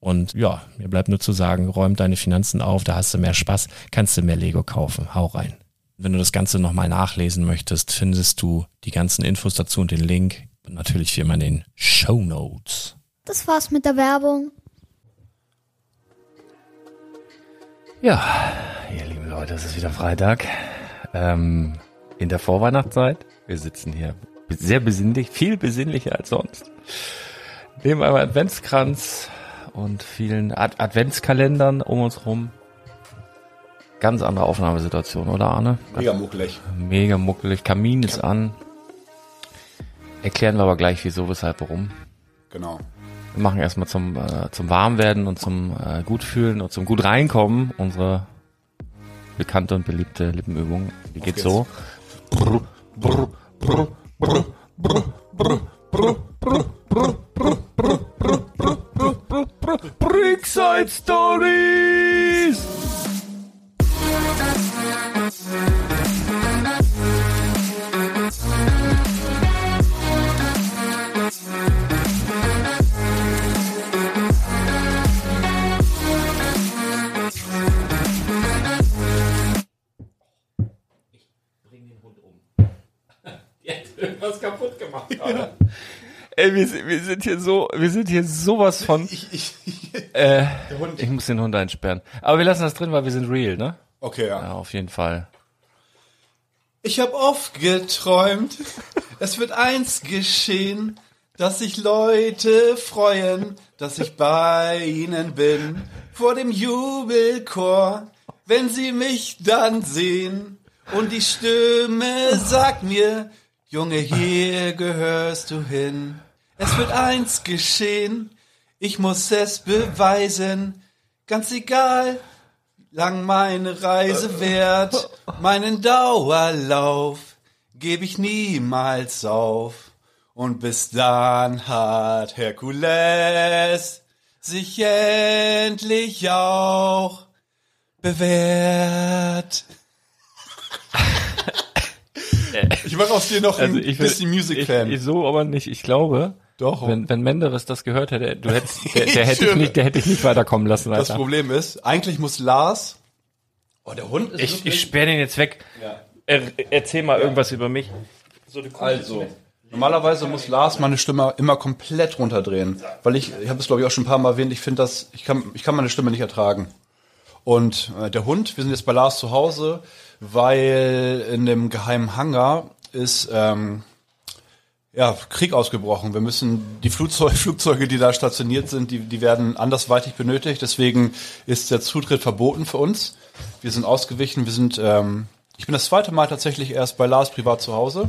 Und ja, mir bleibt nur zu sagen, räum deine Finanzen auf, da hast du mehr Spaß, kannst du mehr Lego kaufen. Hau rein. Wenn du das Ganze nochmal nachlesen möchtest, findest du die ganzen Infos dazu und den Link. Und natürlich wie immer in den Show Notes. Das war's mit der Werbung. Ja, ihr lieben Leute, es ist wieder Freitag. Ähm, in der Vorweihnachtszeit. Wir sitzen hier sehr besinnlich, viel besinnlicher als sonst. Nehmen einmal Adventskranz, und vielen Ad Adventskalendern um uns rum. Ganz andere Aufnahmesituation, oder Arne? Mega muckelig. Mega muckelig. Kamin ist an. Erklären wir aber gleich wieso, weshalb, warum. Genau. Wir machen erstmal zum, äh, zum Warmwerden und zum äh, Gutfühlen und zum gut reinkommen unsere bekannte und beliebte Lippenübung. Die geht so. Brr, brr, brr, brr, brr, brr, brr, brr, brr, brr, brr, brr, Brickside Stories! Ich bring den Hund um. Der hat irgendwas kaputt gemacht. Ja. Ey, wir, wir sind hier so, wir sind hier sowas von. Ich, ich, äh, ich muss den Hund einsperren. Aber wir lassen das drin, weil wir sind real, ne? Okay, ja. Ja, auf jeden Fall. Ich habe oft geträumt, es wird eins geschehen, dass sich Leute freuen, dass ich bei ihnen bin, vor dem Jubelchor, wenn sie mich dann sehen. Und die Stimme sagt mir, Junge, hier gehörst du hin. Es wird eins geschehen, ich muss es beweisen, ganz egal, lang meine Reise wert, meinen Dauerlauf gebe ich niemals auf. Und bis dann hat Herkules sich endlich auch bewährt. Ich mache aus dir noch ein Also will- bisschen Music-Fan. So aber nicht. Ich glaube, Doch. wenn, wenn Menderes das gehört hätte, du hättest, der, der hätte ich nicht, der hätte ich nicht weiterkommen lassen. Das Alter. Problem ist, eigentlich muss Lars. Oh, der Hund ist Ich, ich sperre den jetzt weg. Er, erzähl mal irgendwas über mich. Also, normalerweise muss Lars meine Stimme immer komplett runterdrehen, weil ich, ich habe es glaube ich auch schon ein paar Mal erwähnt, ich finde das, ich kann, ich kann meine Stimme nicht ertragen. Und äh, der Hund, wir sind jetzt bei Lars zu Hause, weil in dem geheimen Hangar ist ähm, ja, Krieg ausgebrochen. Wir müssen die Flugzeuge, Flugzeuge, die da stationiert sind, die, die werden andersweitig benötigt. Deswegen ist der Zutritt verboten für uns. Wir sind ausgewichen. Wir sind, ähm, ich bin das zweite Mal tatsächlich erst bei Lars privat zu Hause.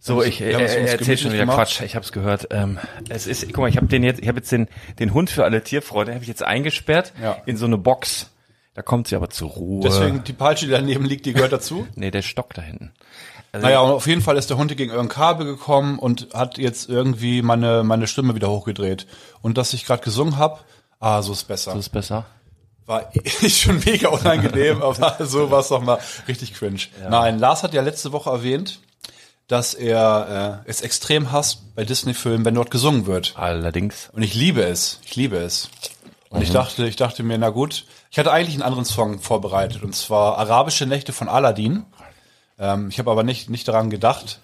So, ich äh, erzähl schon wieder gemacht. Quatsch. Ich habe es gehört. Ähm, es ist, guck mal, ich habe den jetzt, ich habe jetzt den den Hund für alle Tierfreunde, habe ich jetzt eingesperrt Ja. in so eine Box. Da kommt sie aber zur Ruhe. Deswegen die Peitsche, die daneben liegt, die gehört dazu. nee, der Stock da hinten. Also, Naja, und auf jeden Fall ist der Hund gegen irgendein Kabel gekommen und hat jetzt irgendwie meine, meine Stimme wieder hochgedreht. Und dass ich gerade gesungen habe, ah, so ist besser. das ist besser. War schon mega unangenehm, aber so war es doch mal richtig cringe. Nein, Lars hat ja letzte Woche erwähnt, dass er äh, es extrem hasst bei Disney-Filmen, wenn dort gesungen wird. Allerdings. Und ich liebe es. Ich liebe es. Und Mhm. ich dachte, ich dachte mir, na gut, ich hatte eigentlich einen anderen Song vorbereitet und zwar Arabische Nächte von Aladdin. Ähm, ich habe aber nicht nicht daran gedacht,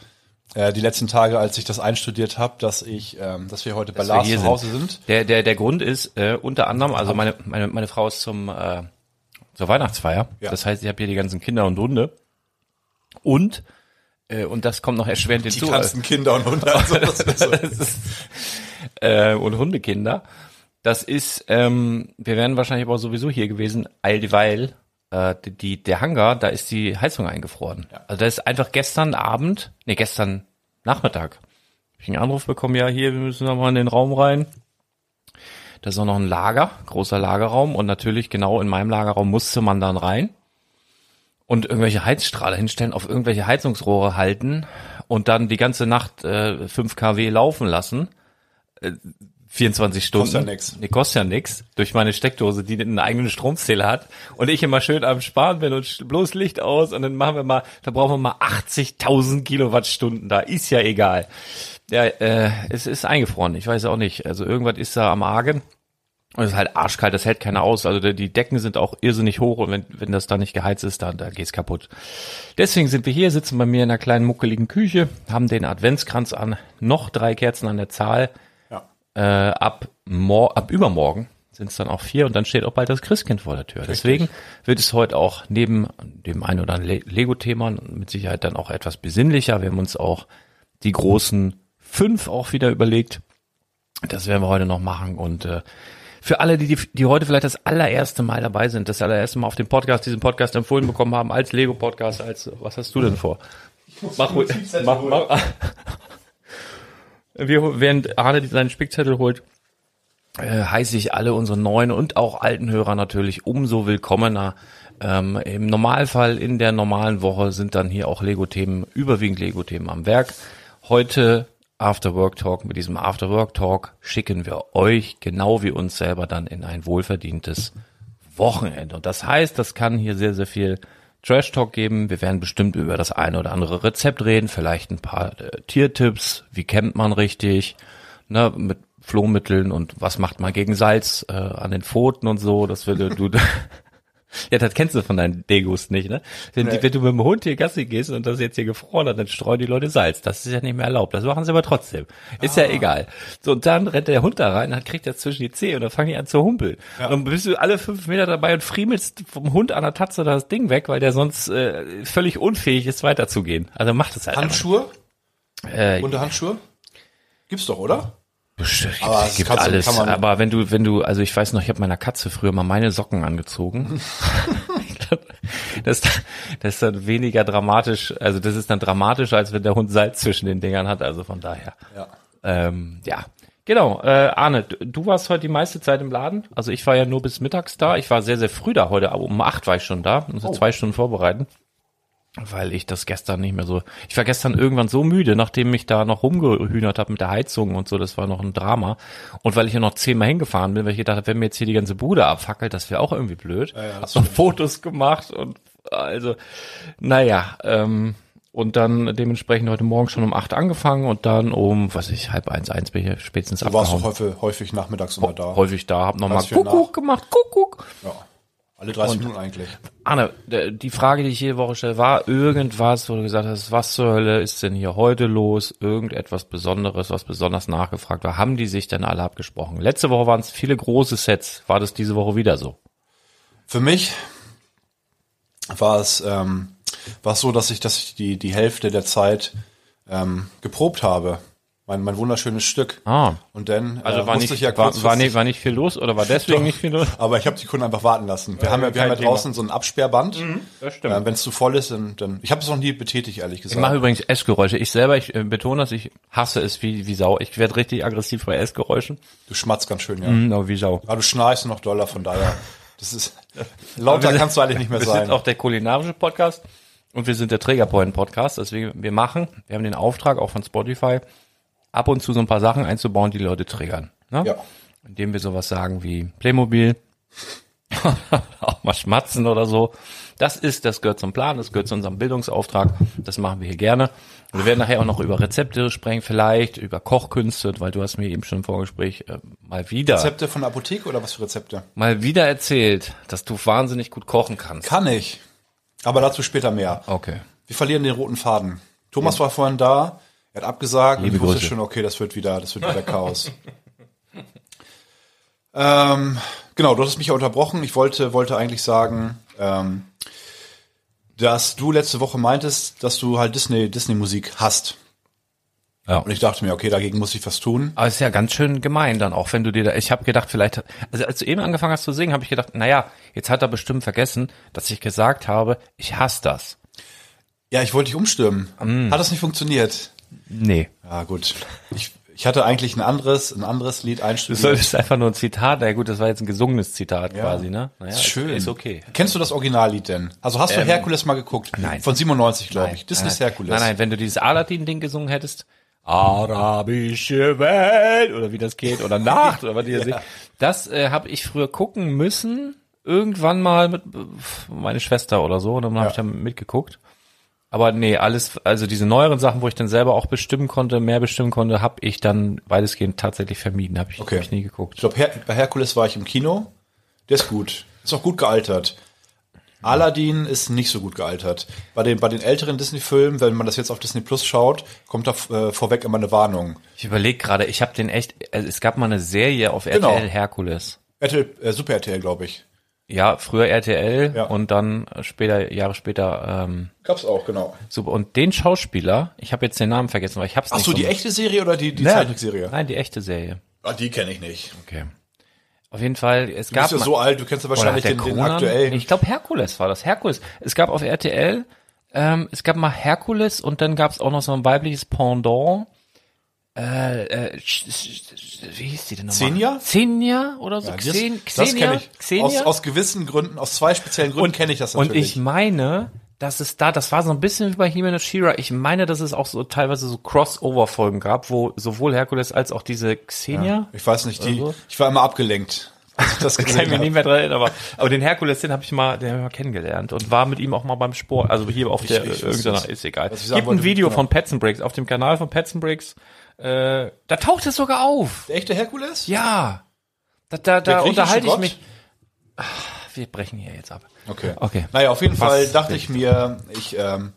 äh, die letzten Tage, als ich das einstudiert habe, dass ich, ähm, dass wir heute bei dass wir Lars hier zu Hause sind. Der, der, der Grund ist äh, unter anderem, also meine, meine, meine Frau ist zum äh, zur Weihnachtsfeier. Ja. Das heißt, ich habe hier die ganzen Kinder und Hunde. Und äh, und das kommt noch erschwerend Die hinzu. ganzen Kinder und Hunde. Also das ist äh, und Hundekinder. Das ist, ähm, wir wären wahrscheinlich aber sowieso hier gewesen, all weil äh, die, die, der Hangar, da ist die Heizung eingefroren. Also da ist einfach gestern Abend, nee, gestern Nachmittag, ich einen Anruf bekommen, ja, hier, wir müssen noch mal in den Raum rein. Da ist auch noch ein Lager, großer Lagerraum und natürlich genau in meinem Lagerraum musste man dann rein und irgendwelche Heizstrahler hinstellen, auf irgendwelche Heizungsrohre halten und dann die ganze Nacht äh, 5 kW laufen lassen. Äh, 24 Stunden. Kostet ja nix. Nee, kostet ja nix. Durch meine Steckdose, die einen eigenen Stromzähler hat. Und ich immer schön am Sparen bin und bloß Licht aus und dann machen wir mal, da brauchen wir mal 80.000 Kilowattstunden da. Ist ja egal. Ja, äh, es ist eingefroren. Ich weiß auch nicht. Also irgendwas ist da am Argen. Und es ist halt arschkalt, das hält keiner aus. Also die Decken sind auch irrsinnig hoch und wenn, wenn das da nicht geheizt ist, dann da geht's kaputt. Deswegen sind wir hier, sitzen bei mir in einer kleinen muckeligen Küche, haben den Adventskranz an, noch drei Kerzen an der Zahl. Äh, ab, mor ab übermorgen sind es dann auch vier und dann steht auch bald das Christkind vor der Tür. Deswegen wird es heute auch neben dem einen oder anderen Le- Lego-Thema mit Sicherheit dann auch etwas besinnlicher. Wir haben uns auch die großen fünf auch wieder überlegt. Das werden wir heute noch machen und äh, für alle, die, die, heute vielleicht das allererste Mal dabei sind, das allererste Mal auf dem Podcast, diesen Podcast empfohlen bekommen haben, als Lego-Podcast, als, was hast du denn vor? Mach, mach, mach, wir, während Arne seinen Spickzettel holt, äh, heiße ich alle unsere neuen und auch alten Hörer natürlich umso willkommener. Ähm, Im Normalfall in der normalen Woche sind dann hier auch Lego-Themen, überwiegend Lego-Themen am Werk. Heute After Work Talk. Mit diesem After Work Talk schicken wir euch genau wie uns selber dann in ein wohlverdientes Wochenende. Und das heißt, das kann hier sehr, sehr viel Trash Talk geben. Wir werden bestimmt über das eine oder andere Rezept reden, vielleicht ein paar äh, Tiertipps, wie kämmt man richtig, ne, mit Flohmitteln und was macht man gegen Salz äh, an den Pfoten und so. Das würde du Ja, das kennst du von deinen Degos nicht, ne? Wenn, die, Nee. wenn du mit dem Hund hier Gassi gehst und das jetzt hier gefroren hat, dann streuen die Leute Salz. Das ist ja nicht mehr erlaubt. Das machen sie aber trotzdem. Ist ja egal. So, und dann rennt der Hund da rein, dann kriegt er zwischen die Zehe und dann fangen die an zu humpeln. Und dann bist du alle fünf Meter dabei und friemelst vom Hund an der Tatze das Ding weg, weil der sonst äh, völlig unfähig ist, weiterzugehen. Also macht es halt. Handschuhe? einfach. Äh, Unterhandschuhe? Gibt's doch, oder? Bestimmt, Aber gibt du- alles. aber wenn du, wenn du, also ich weiß noch, ich habe meiner Katze früher mal meine Socken angezogen. Das, das ist dann weniger dramatisch, also das ist dann dramatischer, als wenn der Hund Salz zwischen den Dingern hat. Also von daher. Ja. Ähm, ja. Genau, äh, Arne, du, du warst heute die meiste Zeit im Laden. Also ich war ja nur bis mittags da. Ich war sehr, sehr früh da heute, aber um acht war ich schon da, musste Oh. zwei Stunden vorbereiten. Weil ich das gestern nicht mehr so. Ich war gestern irgendwann so müde, nachdem ich da noch rumgehühnert habe mit der Heizung und so, das war noch ein Drama. Und weil ich ja noch zehnmal hingefahren bin, weil ich gedacht habe, wenn mir jetzt hier die ganze Bude abfackelt, das wäre auch irgendwie blöd. ja, hab das noch Fotos gemacht und also, naja, ähm, und dann dementsprechend heute Morgen schon um acht angefangen und dann um, was weiß ich, halb eins, eins bin ich spätestens Du warst abgehauen. doch häufig, häufig nachmittags immer da. Häufig da, hab nochmal Kuckuck nach- gemacht, Kuckuck. Ja. Alle 30 Minuten eigentlich. Anne, d- die Frage, die ich jede Woche stelle, war irgendwas, wo du gesagt hast, was zur Hölle ist denn hier heute los? Irgendetwas Besonderes, was besonders nachgefragt war. Haben die sich denn alle abgesprochen? Letzte Woche waren es viele große Sets. War das diese Woche wieder so? Für mich war es, ähm, war es so, dass ich, dass ich die, die Hälfte der Zeit ähm, geprobt habe. Mein, mein wunderschönes Stück. Ah. Und dann Also äh, war musste nicht, ich ja war, war, nicht, war nicht viel los oder war deswegen nicht viel los? Aber ich habe die Kunden einfach warten lassen. Wir haben ja, wir haben ja draußen so ein Absperrband. Das Äh, Wenn es zu voll ist, dann, dann ich habe es noch nie betätigt, ehrlich gesagt. Ich mache übrigens Essgeräusche. Ich selber, ich äh, betone das, ich hasse es wie, wie Sau. Ich werde richtig aggressiv bei Essgeräuschen. du schmatzt ganz schön, ja. Mhm, aber wie Sau. Aber du schnarchst noch doller, von daher. Das ist lauter kannst du eigentlich nicht mehr wir sein. sind auch der kulinarische Podcast und wir sind der Trägerpoint Podcast. Deswegen, wir machen, wir haben den Auftrag auch von Spotify, ab und zu so ein paar Sachen einzubauen, die Leute triggern. Ne? Ja. Indem wir sowas sagen wie Playmobil, auch mal schmatzen oder so. Das ist, das gehört zum Plan, das gehört zu unserem Bildungsauftrag. Das machen wir hier gerne. Und wir werden nachher auch noch über Rezepte sprechen, vielleicht über Kochkünste, weil du hast mir eben schon im Vorgespräch äh, mal wieder, Rezepte von der Apotheke oder was für Rezepte? mal wieder erzählt, dass du wahnsinnig gut kochen kannst. Kann ich. Aber dazu später mehr. Okay. Wir verlieren den roten Faden. Thomas war vorhin da, er hat abgesagt Liebe und ich wusste Grüße. schon, okay, das wird wieder, das wird wieder Chaos. ähm, genau, du hast mich ja unterbrochen. Ich wollte, wollte eigentlich sagen, ähm, dass du letzte Woche meintest, dass du halt Disney, Disney-Musik hast. Ja. Und ich dachte mir, okay, dagegen muss ich was tun. Aber es ist ja ganz schön gemein dann auch, wenn du dir da, ich habe gedacht, vielleicht, also als du eben angefangen hast zu singen, habe ich gedacht, naja, jetzt hat er bestimmt vergessen, dass ich gesagt habe, ich hasse das. Ja, ich wollte dich umstimmen. Mm. Hat das nicht funktioniert? Nee. Ja, gut. Ich, ich hatte eigentlich ein anderes, ein anderes Lied einstudiert. solltest einfach nur ein Zitat, na ja, gut, das war jetzt ein gesungenes Zitat quasi, ne? Naja, ist schön. Ist okay. Kennst du das Originallied denn? Also hast du Herkules mal geguckt? nein. Von 97, glaube ich. Nein, Disney's nein, Herkules. Nein, nein, wenn du dieses Aladdin-Ding gesungen hättest, arabische Welt, oder wie das geht, oder Nacht, oder was die da singen, das äh, habe ich früher gucken müssen, irgendwann mal mit äh, meine Schwester oder so, und dann habe ich dann mitgeguckt. Aber nee, alles, also diese neueren Sachen, wo ich dann selber auch bestimmen konnte, mehr bestimmen konnte, habe ich dann weitestgehend tatsächlich vermieden, habe ich, Okay. hab ich nie geguckt. Ich glaube, Her bei Herkules war ich im Kino. Der ist gut. Ist auch gut gealtert. Aladdin ist nicht so gut gealtert. Bei den, bei den älteren Disney-Filmen, wenn man das jetzt auf Disney Plus schaut, kommt da äh, vorweg immer eine Warnung. Ich überlege gerade, ich habe den echt, also es gab mal eine Serie auf Genau. RTL Herkules. RTL, äh, Super RTL, glaube ich. Ja, früher RTL Ja. und dann später, Jahre später, ähm, Gab's auch, genau. super. Und den Schauspieler, ich habe jetzt den Namen vergessen, weil ich hab's Ach nicht so, die echte Serie oder die, die Ja, Zeichentrickserie? Nein, die echte Serie. Ah, die kenne ich nicht. Okay. Auf jeden Fall, es Du gab bist ja so alt, du kennst ja wahrscheinlich den, der den Conan? aktuellen. Ich glaube Herkules war das. Herkules. Es gab auf RTL, ähm, es gab mal Herkules und dann gab es auch noch so ein weibliches Pendant. Äh, äh, wie hieß die denn nochmal? Xenia? Xenia oder so? Ja, das Xen das Xenia? kenne ich. Xenia? Aus, aus gewissen Gründen, aus zwei speziellen Gründen kenne ich das Und natürlich. ich meine, dass es da, das war so ein bisschen wie bei He-Man und She-Ra. Ich meine, dass es auch so teilweise so Crossover-Folgen gab, wo sowohl Herkules als auch diese Xenia. ich weiß nicht, die, so? ich war immer abgelenkt. ich Das Kann ich mich nicht mehr dran erinnern, aber, aber den Herkules, den habe ich mal, den hab ich mal kennengelernt und war mit ihm auch mal beim Sport, also hier auf der, ich- irgendeiner, ist egal. ich sagen Gibt ein Video genau. von Pets Bricks auf dem Kanal von Pets Bricks, äh, da taucht es sogar auf. Der echte Herkules? Ja. Da, da, da unterhalte ich Gott? mich. Ach, wir brechen hier jetzt ab. Okay. Okay. Naja, auf jeden Was Fall dachte ich mir, ich ähm,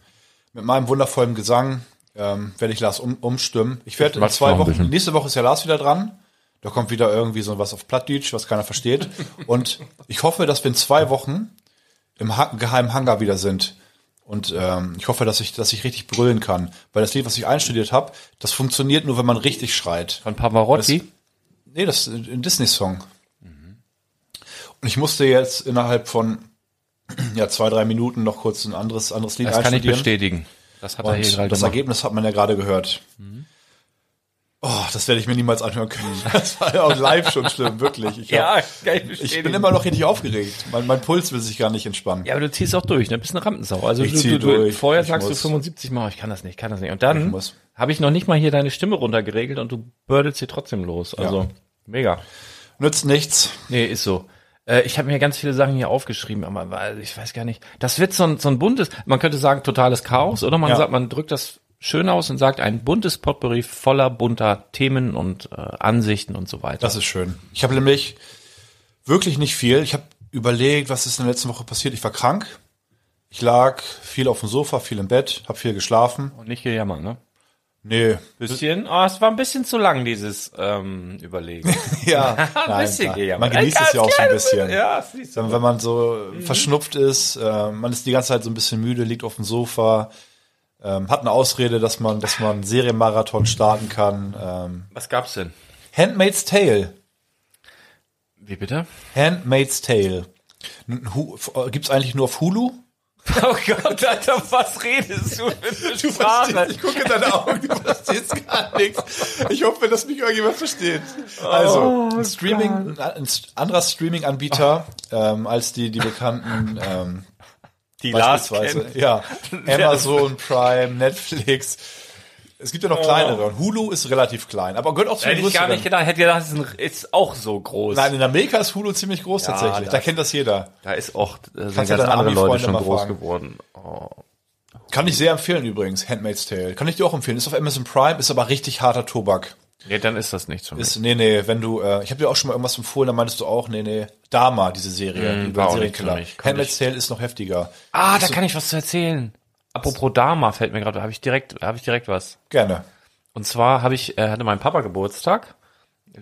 mit meinem wundervollen Gesang ähm, werde ich Lars um, umstimmen. Ich werde in zwei Wochen, nächste Woche ist ja Lars wieder dran. Da kommt wieder irgendwie so was auf Plattdeutsch, was keiner versteht. Und ich hoffe, dass wir in zwei Wochen im ha geheimen Hangar wieder sind. Und ähm, ich hoffe, dass ich, dass ich richtig brüllen kann. Weil das Lied, was ich einstudiert habe, das funktioniert nur, wenn man richtig schreit. Von Pavarotti. Nee, das ist ein Disney-Song. Und ich musste jetzt innerhalb von ja, zwei, drei Minuten noch kurz ein anderes, anderes Lied das kann ich einstudieren. bestätigen. Das hat er hier Und gerade das gemacht. Ergebnis hat man ja gerade gehört. Oh, das werde ich mir niemals anhören können. Das war ja auch live schon schlimm, wirklich. Ich, hab, kann ich ich bin immer noch richtig aufgeregt. Mein, mein Puls will sich gar nicht entspannen. Ja, aber du ziehst auch durch, ne? Bist eine Rampensau. Also Ich du, zieh du, du, durch. vorher Ich sagst muss. du 75 Mal, ich kann das nicht, kann das nicht. Und dann habe ich noch nicht mal hier deine Stimme runtergeregelt und du bürdelst sie trotzdem los. Also Ja. mega. Nützt nichts. Nee, ist so. Äh, Ich habe mir ganz viele Sachen hier aufgeschrieben, aber ich weiß gar nicht. Das wird so ein, so ein buntes, man könnte sagen, totales Chaos, oder man Ja. sagt, man drückt das schön aus und sagt, ein buntes Potpourri voller bunter Themen und äh, Ansichten und so weiter. Das ist schön. Ich habe nämlich wirklich nicht viel. Ich habe überlegt, was ist in der letzten Woche passiert. Ich war krank. Ich lag viel auf dem Sofa, viel im Bett, habe viel geschlafen. und nicht gejammern, ne? Nee. Bisschen, ah, es war ein bisschen zu lang, dieses ähm, Überlegen. Ja, ein bisschen klar. gejammert. man genießt es ja auch so ein bisschen. Ja, du. Wenn, wenn man so verschnupft ist, äh, man ist die ganze Zeit so ein bisschen müde, liegt auf dem Sofa, ähm, hat eine Ausrede, dass man, dass man Serienmarathon starten kann. Ähm, Was gab's denn? Handmaid's Tale. Wie bitte? Handmaid's Tale. Äh, Gibt's eigentlich nur auf Hulu? Oh Gott, Alter, was redest du für eine Ich gucke in deine Augen, du verstehst gar nichts. Ich hoffe, dass mich irgendjemand versteht. Also, Oh ein Streaming, ein anderer Streaming-Anbieter ähm, als die, die bekannten ähm, Die Lars beispielsweise. kennt. Ja, Amazon Prime, Netflix. Es gibt ja noch kleinere. Und Hulu ist relativ klein, aber gehört auch zu den Hätte ich gar nicht gedacht. Hätte gedacht, es ist, ist auch so groß. Nein, in Amerika ist Hulu ziemlich groß tatsächlich. das- Da kennt das jeder. Da ist auch, da sind Kannst du ganz deine andere Leute Ami-Freunde schon mal groß fragen. geworden. Oh. Kann ich sehr empfehlen übrigens, Handmaid's Tale. Kann ich dir auch empfehlen. Ist auf Amazon Prime, ist aber richtig harter Tobak. Nee, dann ist das für mich. Ist, nee, nee, wenn du, äh, ich habe dir auch schon mal irgendwas empfohlen, da meintest du auch, nee, nee, Dama, diese Serie, die Mm, war nichts für Serienkiller. Handmaid's Tale ist noch heftiger. ah, da kann ich was zu erzählen. Apropos Dama fällt mir gerade, habe ich direkt, habe ich direkt was. Gerne. Und zwar habe ich, äh, hatte mein Papa Geburtstag.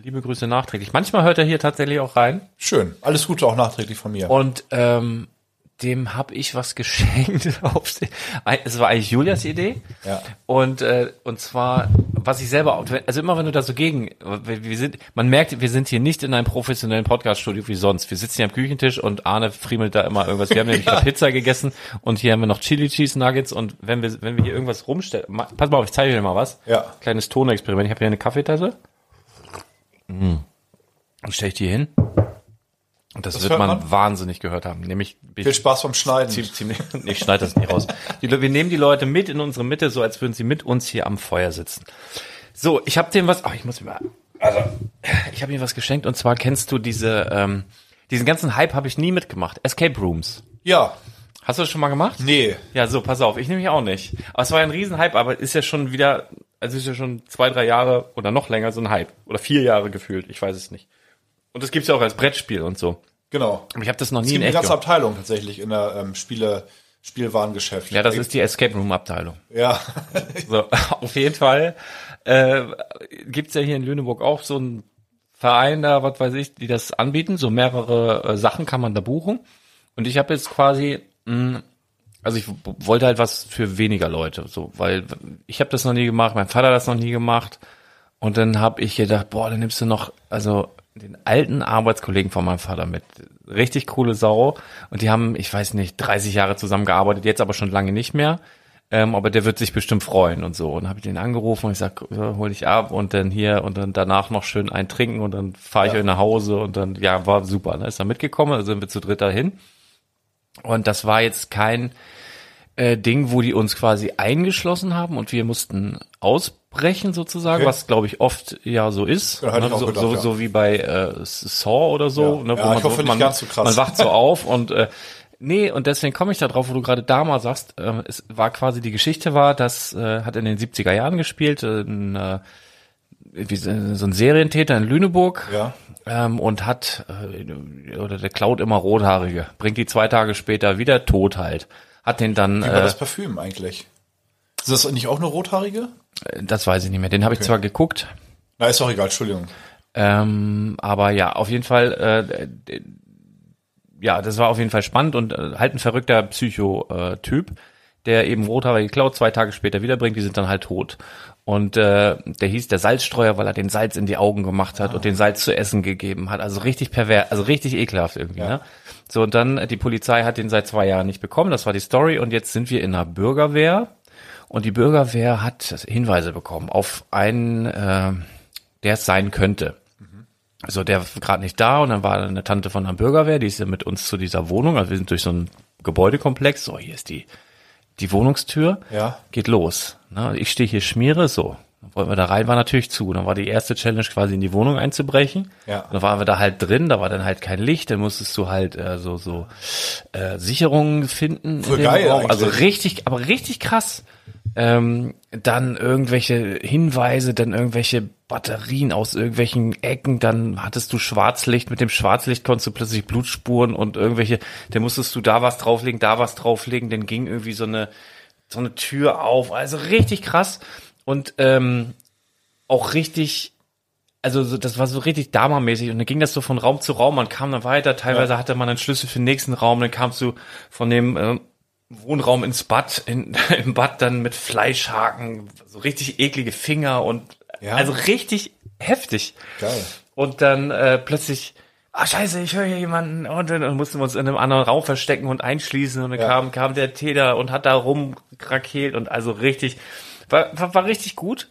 Liebe Grüße nachträglich. Manchmal hört er hier tatsächlich auch rein. Schön. Alles Gute auch nachträglich von mir. Und ähm, dem habe ich was geschenkt. Die- es war eigentlich Julias Idee. Ja. Und äh, und zwar, was ich selber, auch- also immer wenn du da so gegen, wir sind, man merkt, wir sind hier nicht in einem professionellen Podcaststudio wie sonst. Wir sitzen hier am Küchentisch und Arne friemelt da immer irgendwas. Wir haben nämlich gerade Pizza gegessen und hier haben wir noch Chili Cheese Nuggets und wenn wir wenn wir hier irgendwas rumstellen, pass mal auf, ich zeige dir mal was. Ja. Kleines Tonexperiment. Ich habe hier eine Kaffeetasse. Mm. Und stelle ich die hin. Und das, Das wird man, man? wahnsinnig gehört haben. Nämlich Viel Spaß beim Schneiden. ziemlich, ziemlich ich schneide das nicht raus. Die, wir nehmen die Leute mit in unsere Mitte, so als würden sie mit uns hier am Feuer sitzen. So, ich habe dem was, ach, ich muss mir mal, also, ich habe ihm was geschenkt und zwar kennst du diese, ähm, diesen ganzen Hype habe ich nie mitgemacht. Escape Rooms. Ja. Hast du das schon mal gemacht? Nee. Ja, so, pass auf, ich nämlich auch nicht. Aber es war ja ein Riesenhype, aber ist ja schon wieder, also ist ja schon zwei, drei Jahre oder noch länger so ein Hype. Oder vier Jahre gefühlt, ich weiß es nicht. Und das gibt's ja auch als Brettspiel und so. Genau. Aber ich habe das noch Es nie in gibt eine echt ganze gemacht. Abteilung tatsächlich in der ähm, Spiele, Spielwarengeschäft. Ja, das ist die Escape Room Abteilung. Ja. So, auf jeden Fall äh, gibt's ja hier in Lüneburg auch so einen Verein da, was weiß ich, die das anbieten. So mehrere äh, Sachen kann man da buchen. Und ich habe jetzt quasi, mh, also ich wollte halt was für weniger Leute, so, weil ich habe das noch nie gemacht, mein Vater hat das noch nie gemacht. Und dann habe ich gedacht, boah, dann nimmst du noch, also den alten Arbeitskollegen von meinem Vater mit. Richtig coole Sau. Und die haben, ich weiß nicht, 30 Jahre zusammengearbeitet, jetzt aber schon lange nicht mehr. Ähm, aber der wird sich bestimmt freuen und so. Und habe ich den angerufen und ich sag, hol dich ab und dann hier und dann danach noch schön ein trinken und dann fahre ich Ja. euch nach Hause und dann, ja, war super. Ne? Ist dann mitgekommen, also sind wir zu dritt dahin. Und das war jetzt kein äh, Ding, wo die uns quasi eingeschlossen haben und wir mussten ausbrechen sozusagen, Okay. was glaube ich oft ja so ist. Ja, ich Ne? so, gedacht, so, ja. so wie bei äh, Saw oder so. Ja. Ne? Ja, ich so, hoffe nicht man, so krass. Man wacht so auf und äh, nee, und deswegen komme ich da drauf, wo du gerade Dama sagst, äh, es war quasi die Geschichte war, das äh, hat in den 70er Jahren gespielt, äh, äh, wie, so ein Serientäter in Lüneburg Ja. ähm, und hat äh, oder der klaut immer Rothaarige, bringt die zwei Tage später wieder tot halt. Hat den dann, Wie war äh, das Parfüm eigentlich? Ist das nicht auch eine rothaarige? das weiß ich nicht mehr, den habe ich zwar geguckt, Na, ist doch egal, Entschuldigung. ähm, aber ja, auf jeden Fall, äh, ja, das war auf jeden Fall spannend und äh, halt ein verrückter Psycho-Typ, der eben Rothaarige klaut, zwei Tage später wiederbringt, die sind dann halt tot. Und äh, der hieß der Salzstreuer, weil er den Salz in die Augen gemacht hat und den Salz zu essen gegeben hat. Also richtig pervers, also richtig ekelhaft irgendwie. Ne? So, und dann, äh, die Polizei hat den seit zwei Jahren nicht bekommen, das war die Story. Und jetzt sind wir in einer Bürgerwehr. Und die Bürgerwehr hat Hinweise bekommen auf einen, äh, der es sein könnte. Also der war gerade nicht da und dann war eine Tante von einer Bürgerwehr, die ist ja mit uns zu dieser Wohnung, also wir sind durch so einen Gebäudekomplex, so hier ist die, die Wohnungstür, Ja. geht los. Ne? Ich stehe hier, schmiere, so. Dann wollten wir da rein, war natürlich zu. Dann war die erste Challenge quasi in die Wohnung einzubrechen. Ja. Dann waren wir da halt drin, da war dann halt kein Licht, dann musstest du halt äh, so so äh, Sicherungen finden. dem geil Raum. Also richtig, aber richtig krass. Ähm, dann irgendwelche Hinweise, dann irgendwelche Batterien aus irgendwelchen Ecken, dann hattest du Schwarzlicht, mit dem Schwarzlicht konntest du plötzlich Blutspuren und irgendwelche, dann musstest du da was drauflegen, da was drauflegen, dann ging irgendwie so eine, so eine Tür auf, also richtig krass. Und ähm, auch richtig, also so, das war so richtig Dama-mäßig und dann ging das so von Raum zu Raum, man kam dann weiter, teilweise hatte man einen Schlüssel für den nächsten Raum, dann kamst du von dem ähm, Wohnraum ins Bad, in, im Bad dann mit Fleischhaken, so richtig eklige Finger und Ja. also richtig heftig. Geil. Und dann äh, plötzlich, ah scheiße, ich höre hier jemanden und dann mussten wir uns in einem anderen Raum verstecken und einschließen und dann Ja. kam, kam der Täter und hat da rumkrakelt und also richtig, war, war, war richtig gut.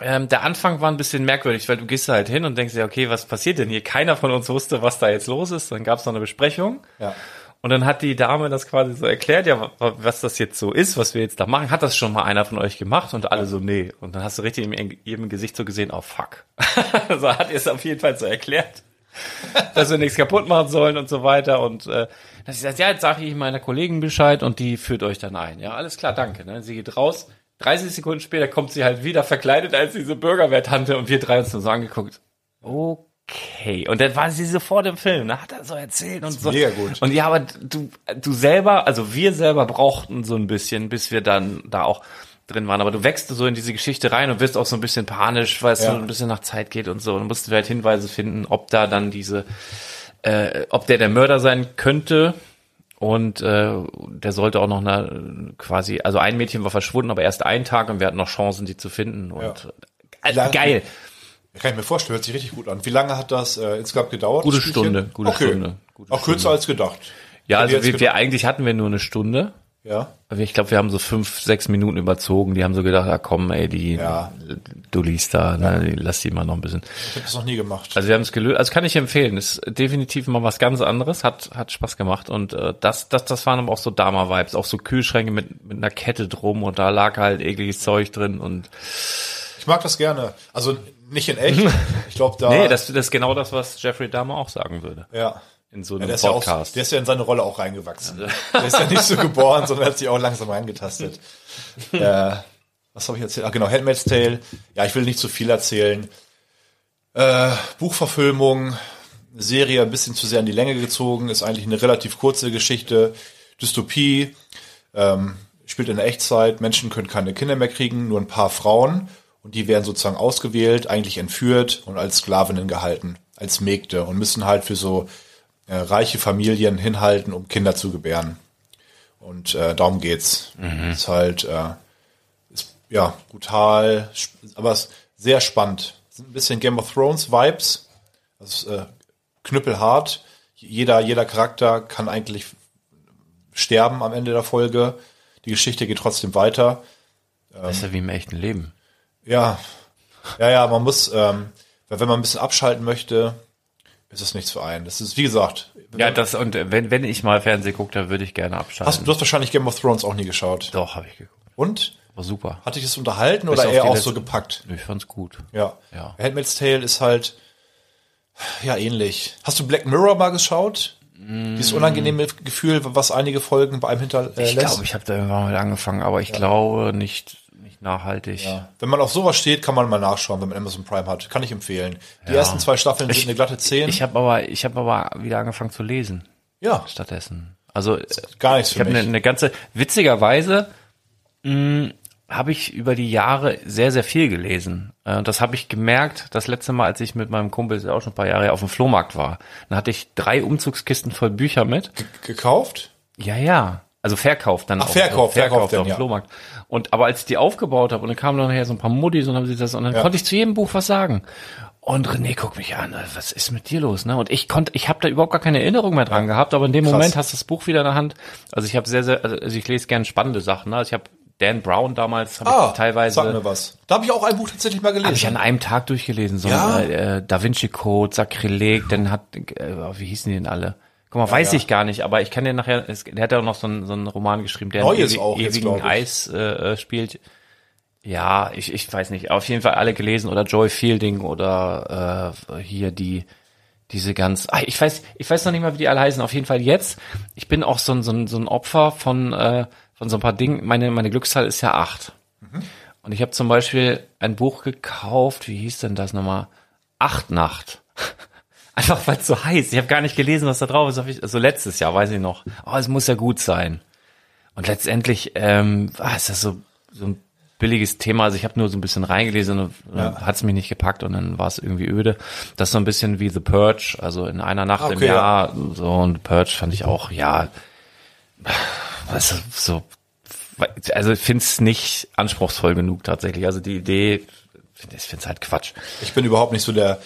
Ähm, der Anfang war ein bisschen merkwürdig, weil du gehst da halt hin und denkst dir, okay, was passiert denn hier? Keiner von uns wusste, was da jetzt los ist. Dann gab es noch eine Besprechung. Ja. Und dann hat die Dame das quasi so erklärt, ja, wa- was das jetzt so ist, was wir jetzt da machen. Hat das schon mal einer von euch gemacht? Und alle so, nee. Und dann hast du richtig in jedem Gesicht so gesehen, oh fuck. so hat ihr es auf jeden Fall so erklärt, dass wir nichts kaputt machen sollen und so weiter. Und äh, dass ich sage, ja, jetzt sage ich meiner Kollegen Bescheid und die führt euch dann ein. Ja, alles klar, danke. Ne? Sie geht raus. 30 Sekunden später kommt sie halt wieder verkleidet als diese Bürgerwehrtante und wir drei uns nur so angeguckt. Okay. Und dann war sie sofort im Film. Da hat er so erzählt und so. mega gut. Und ja, aber du, du selber, also wir selber brauchten so ein bisschen, bis wir dann da auch drin waren. Aber du wächst so in diese Geschichte rein und wirst auch so ein bisschen panisch, weil es Ja. so ein bisschen nach Zeit geht und so. Und mussten wir halt Hinweise finden, ob da dann diese, äh, ob der der Mörder sein könnte. Und äh, der sollte auch noch eine quasi, also ein Mädchen war verschwunden, aber erst einen Tag und wir hatten noch Chancen, die zu finden. Und äh, Lang- geil. Kann ich mir vorstellen, hört sich richtig gut an. Wie lange hat das äh, insgesamt gedauert? Gute? Stunde, gute okay. Stunde, gute Auch kürzer als gedacht. Ja, Hätte also wir, wir gedacht- eigentlich hatten wir nur eine Stunde. Ja. Aber Ich glaube, wir haben so fünf, sechs Minuten überzogen. Die haben so gedacht, ah komm, ey, die Ja. du liest da, ne, die, lass die mal noch ein bisschen. Ich habe das noch nie gemacht. Also wir haben es gelöst. Also kann ich empfehlen. Ist definitiv mal was ganz anderes. Hat hat Spaß gemacht und äh, das das das waren aber auch so Dama-Vibes, auch so Kühlschränke mit mit einer Kette drum und da lag halt ekliges Zeug drin und ich mag das gerne. Also nicht in echt. Ich glaube da. nee, das das ist genau das, was Jeffrey Dahmer auch sagen würde ja. in so Ja, einem der, ist ja auch, Podcast. der ist ja in seine Rolle auch reingewachsen. Der ist ja nicht so geboren, sondern hat sich auch langsam reingetastet. äh, was habe ich erzählt? Ah, genau, Handmaid's Tale. Ja, ich will nicht zu viel erzählen. Äh, Buchverfilmung, Serie ein bisschen zu sehr in die Länge gezogen, ist eigentlich eine relativ kurze Geschichte. Dystopie, ähm, spielt in der Echtzeit, Menschen können keine Kinder mehr kriegen, nur ein paar Frauen. Und die werden sozusagen ausgewählt, eigentlich entführt und als Sklavinnen gehalten, als Mägde und müssen halt für so äh, reiche Familien hinhalten, um Kinder zu gebären. Und äh, darum geht's. Ist halt, äh, ist, ja, brutal, aber ist sehr spannend. Sind ein bisschen Game of Thrones Vibes. Das ist äh, knüppelhart. Jeder, jeder Charakter kann eigentlich sterben am Ende der Folge. Die Geschichte geht trotzdem weiter. das ist ja wie im echten Leben. Ja, ja, ja, man muss, ähm, wenn man ein bisschen abschalten möchte, ist es nichts für einen. Das ist, wie gesagt, Ja, das und wenn wenn ich mal Fernsehen gucke, dann würde ich gerne abschalten. hast, du hast wahrscheinlich Game of Thrones auch nie geschaut. Doch, habe ich geguckt. Und? War super. Hat dich das unterhalten Bis oder eher auch letzte- so gepackt? Ich fand's gut. Ja. Ja. Handmaid's Tale ist halt, ja, ähnlich. Hast du Black Mirror mal geschaut? Dieses unangenehme Gefühl, was einige Folgen bei einem hinterlässt? Ich glaube, ich habe da irgendwann mal angefangen, aber ich glaube nicht, nicht nachhaltig. Ja. Wenn man auf sowas steht, kann man mal nachschauen, wenn man Amazon Prime hat. Kann ich empfehlen. Die ersten zwei Staffeln sind eine glatte 10. Ich habe aber, ich habe aber wieder angefangen zu lesen ja, stattdessen. Also gar nichts ich für habe eine, eine ganze, witzigerweise mh, habe ich über die Jahre sehr, sehr viel gelesen. Äh, das habe ich gemerkt, das letzte Mal, als ich mit meinem Kumpel, ist ja auch schon ein paar Jahre auf dem Flohmarkt war. Dann hatte ich drei Umzugskisten voll Bücher mit. Gekauft? Ja, ja. Also verkauft dann. Ach, auf- verkauft, verkauft verkauft dann, auf dem ja. Flohmarkt. Und aber als ich die aufgebaut habe und dann kamen dann nachher so ein paar Muttis und haben sie das und dann Ja. konnte ich zu jedem Buch was sagen. Und René guckt mich an, was ist mit dir los, ne? Und ich konnte, ich habe da überhaupt gar keine Erinnerung mehr dran gehabt, aber in dem Krass. Moment hast du das Buch wieder in der Hand. Also ich habe sehr, sehr, also ich lese gerne spannende Sachen. Ne? Also ich habe Dan Brown damals habe Ah, ich teilweise sag mir was. Da habe ich auch ein Buch tatsächlich mal gelesen. habe ich an einem Tag durchgelesen. So Ja? äh, Da Vinci Code, Sakrileg, dann hat äh, wie hießen die denn alle? Guck mal, weiß ja. ich gar nicht, aber ich kann dir nachher, es, der hat ja auch noch so einen, so einen Roman geschrieben, der Neues im auch jetzt, ewigen ich. Eis äh, äh, spielt. Ja, ich, ich weiß nicht, auf jeden Fall alle gelesen oder Joy Fielding oder äh, hier die diese ganz, ah, ich weiß, ich weiß noch nicht mal, wie die alle heißen. Auf jeden Fall jetzt. Ich bin auch so ein, so ein, so ein Opfer von äh, von so ein paar Dingen. Meine meine Glückszahl ist ja acht. Und ich habe zum Beispiel ein Buch gekauft. Wie hieß denn das nochmal? Acht Nacht. Einfach weil es so heiß. Ich habe gar nicht gelesen, was da drauf ist. Also letztes Jahr, weiß ich noch. Oh, es muss ja gut sein. Und letztendlich ähm, ah, ist das so, so ein billiges Thema. Also ich habe nur so ein bisschen reingelesen und ja. hat es mich nicht gepackt und dann war es irgendwie öde. Das ist so ein bisschen wie The Purge, also in einer Nacht okay, im Jahr. So und Purge fand ich auch, ja, was so, also ich finde es nicht anspruchsvoll genug tatsächlich. Also die Idee, ich finde es halt Quatsch. Ich bin überhaupt nicht so der,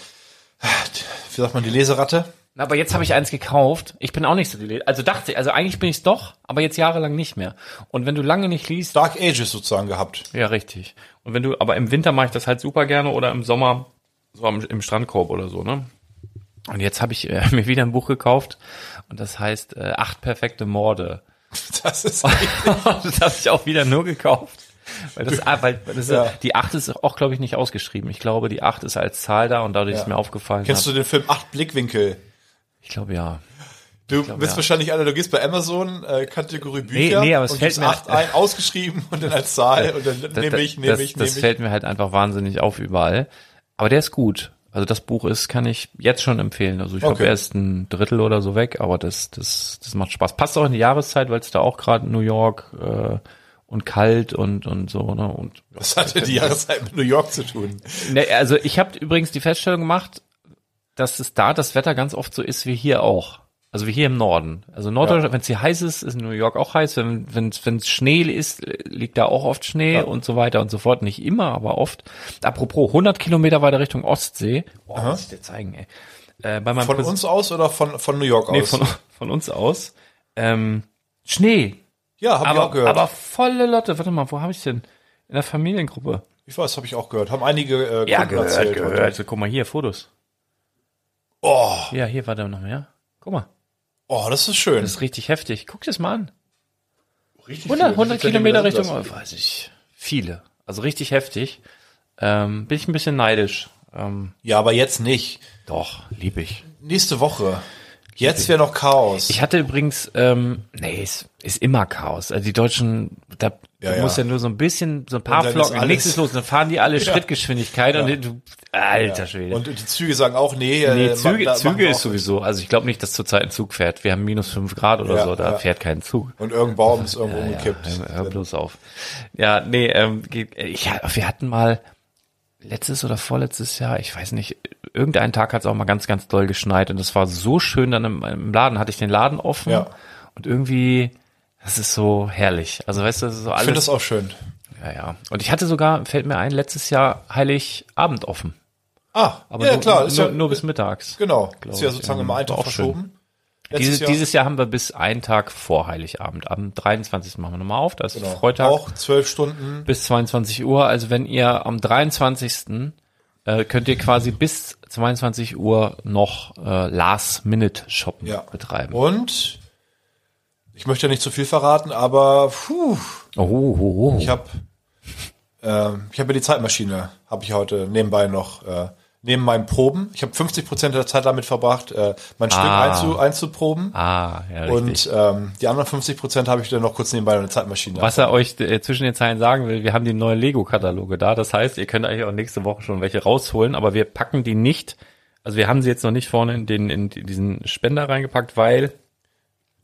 wie sagt man, die Leseratte. Na, Aber jetzt habe ich eins gekauft. Ich bin auch nicht so die Le Also dachte, ich, also eigentlich bin ich es doch, aber jetzt jahrelang nicht mehr. Und wenn du lange nicht liest, Dark Ages sozusagen gehabt. ja richtig. Und wenn du, aber im Winter mache ich das halt super gerne oder im Sommer so am, im Strandkorb oder so, ne? Und jetzt habe ich äh, mir wieder ein Buch gekauft und das heißt äh, acht perfekte Morde. Das ist das habe ich auch wieder nur gekauft. Weil das, ah, weil das Ja. die acht ist auch, glaube ich, nicht ausgeschrieben. Ich glaube, die acht ist als Zahl da und dadurch ist mir aufgefallen. Kennst du den Film Acht Blickwinkel? Ich glaube ja. Du glaub, bist ja. wahrscheinlich einer, du gehst bei Amazon, äh, Kategorie Bücher nee, aber es und fällt gibst mir- acht ein, ausgeschrieben und dann als Zahl und dann Das, nehme ich, nehme das, ich, das nehme ich. fällt mir halt einfach wahnsinnig auf überall. Aber der ist gut. Also das Buch ist, kann ich jetzt schon empfehlen. Also ich glaube, Okay. er ist ein Drittel oder so weg, aber das, das, das macht Spaß. Passt auch in die Jahreszeit, weil es da auch gerade New York äh, und kalt und und so. Ne? Und Was hatte die Jahreszeit mit New York zu tun? ne, also ich habe übrigens die Feststellung gemacht, dass es da das Wetter ganz oft so ist wie hier auch. Also wie hier im Norden. Also Norddeutschland, wenn es hier heiß ist, ist New York auch heiß. Wenn wenn wenn es Schnee ist, liegt da auch oft Schnee und so weiter und so fort. Nicht immer, aber oft. Apropos 100 Kilometer weiter Richtung Ostsee. Oh, muss ich dir zeigen, ey. Äh, bei meinem Von Cousin- uns aus oder von, von New York nee, aus? von, von uns aus. Ähm, Schnee. Ja, habe ich auch gehört. aber volle Lotte. Warte mal, wo habe ich denn? In der Familiengruppe. ich weiß, habe ich auch gehört. Haben einige äh, Ja, gehört, erzählt gehört. Also, guck mal hier, Fotos. Oh, Ja, hier war da noch mehr. Guck mal, oh, das ist schön. das ist richtig heftig. Guck dir das mal an. richtig 100, viel. 100 Wie viele Kilometer Richtung, oh, weiß ich, viele. Also richtig heftig. Ähm, bin ich ein bisschen neidisch. Ähm, Ja, aber jetzt nicht. doch, lieb ich. Nächste Woche. Jetzt wäre noch Chaos. Ich hatte übrigens, ähm, nee, es ist immer Chaos. Also die Deutschen, da Ja, du ja. ja nur so ein bisschen, so ein paar Flocken, nichts ist los, dann fahren die alle Schrittgeschwindigkeit und du, alter Schwede. Und die Züge sagen auch, nee, äh, nee, Züge, machen Züge ist sowieso, also ich glaube nicht, dass zurzeit ein Zug fährt. Wir haben minus fünf Grad oder Ja, so, da ja. fährt kein Zug. Und irgendein Baum ist irgendwo umgekippt. Hör, hör bloß auf. Ja, nee, ähm, ich, wir hatten mal letztes oder vorletztes Jahr, ich weiß nicht, irgendeinen Tag hat es auch mal ganz, ganz doll geschneit und es war so schön dann im, im Laden, hatte ich den Laden offen Ja. und irgendwie, das ist so herrlich. Also weißt du, das ist so Ich finde alles. das auch schön. ja, ja. Und ich hatte sogar, fällt mir ein, letztes Jahr Heiligabend offen. Ah, Aber ja, nur, klar. Nur, ja, nur bis mittags. genau. Ist ja sozusagen einen Tag auch schön. Dieses, Jahr dieses Jahr haben wir bis einen Tag vor Heiligabend. Am 23. machen wir nochmal auf, das ist genau. Freitag. auch zwölf Stunden. bis 22 Uhr. Also wenn ihr am 23. Äh, könnt ihr quasi bis 22 Uhr noch äh, Last-Minute-Shoppen Ja. betreiben. Und ich möchte ja nicht zu viel verraten, aber puh, Oh, oh, oh. ich habe ähm, ich habe ja die Zeitmaschine, habe ich heute nebenbei noch äh, neben meinen Proben. Ich habe 50 Prozent der Zeit damit verbracht, äh, mein Stück Ah. einzu, einzuproben. Ah, ja, richtig. Und ähm, die anderen 50 Prozent habe ich dann noch kurz nebenbei eine Zeitmaschine. Was er euch äh, zwischen den Zeilen sagen will, wir haben die neuen Lego-Kataloge da. Das heißt, ihr könnt eigentlich auch nächste Woche schon welche rausholen, aber wir packen die nicht. Also wir haben sie jetzt noch nicht vorne in, den, in diesen Spender reingepackt, weil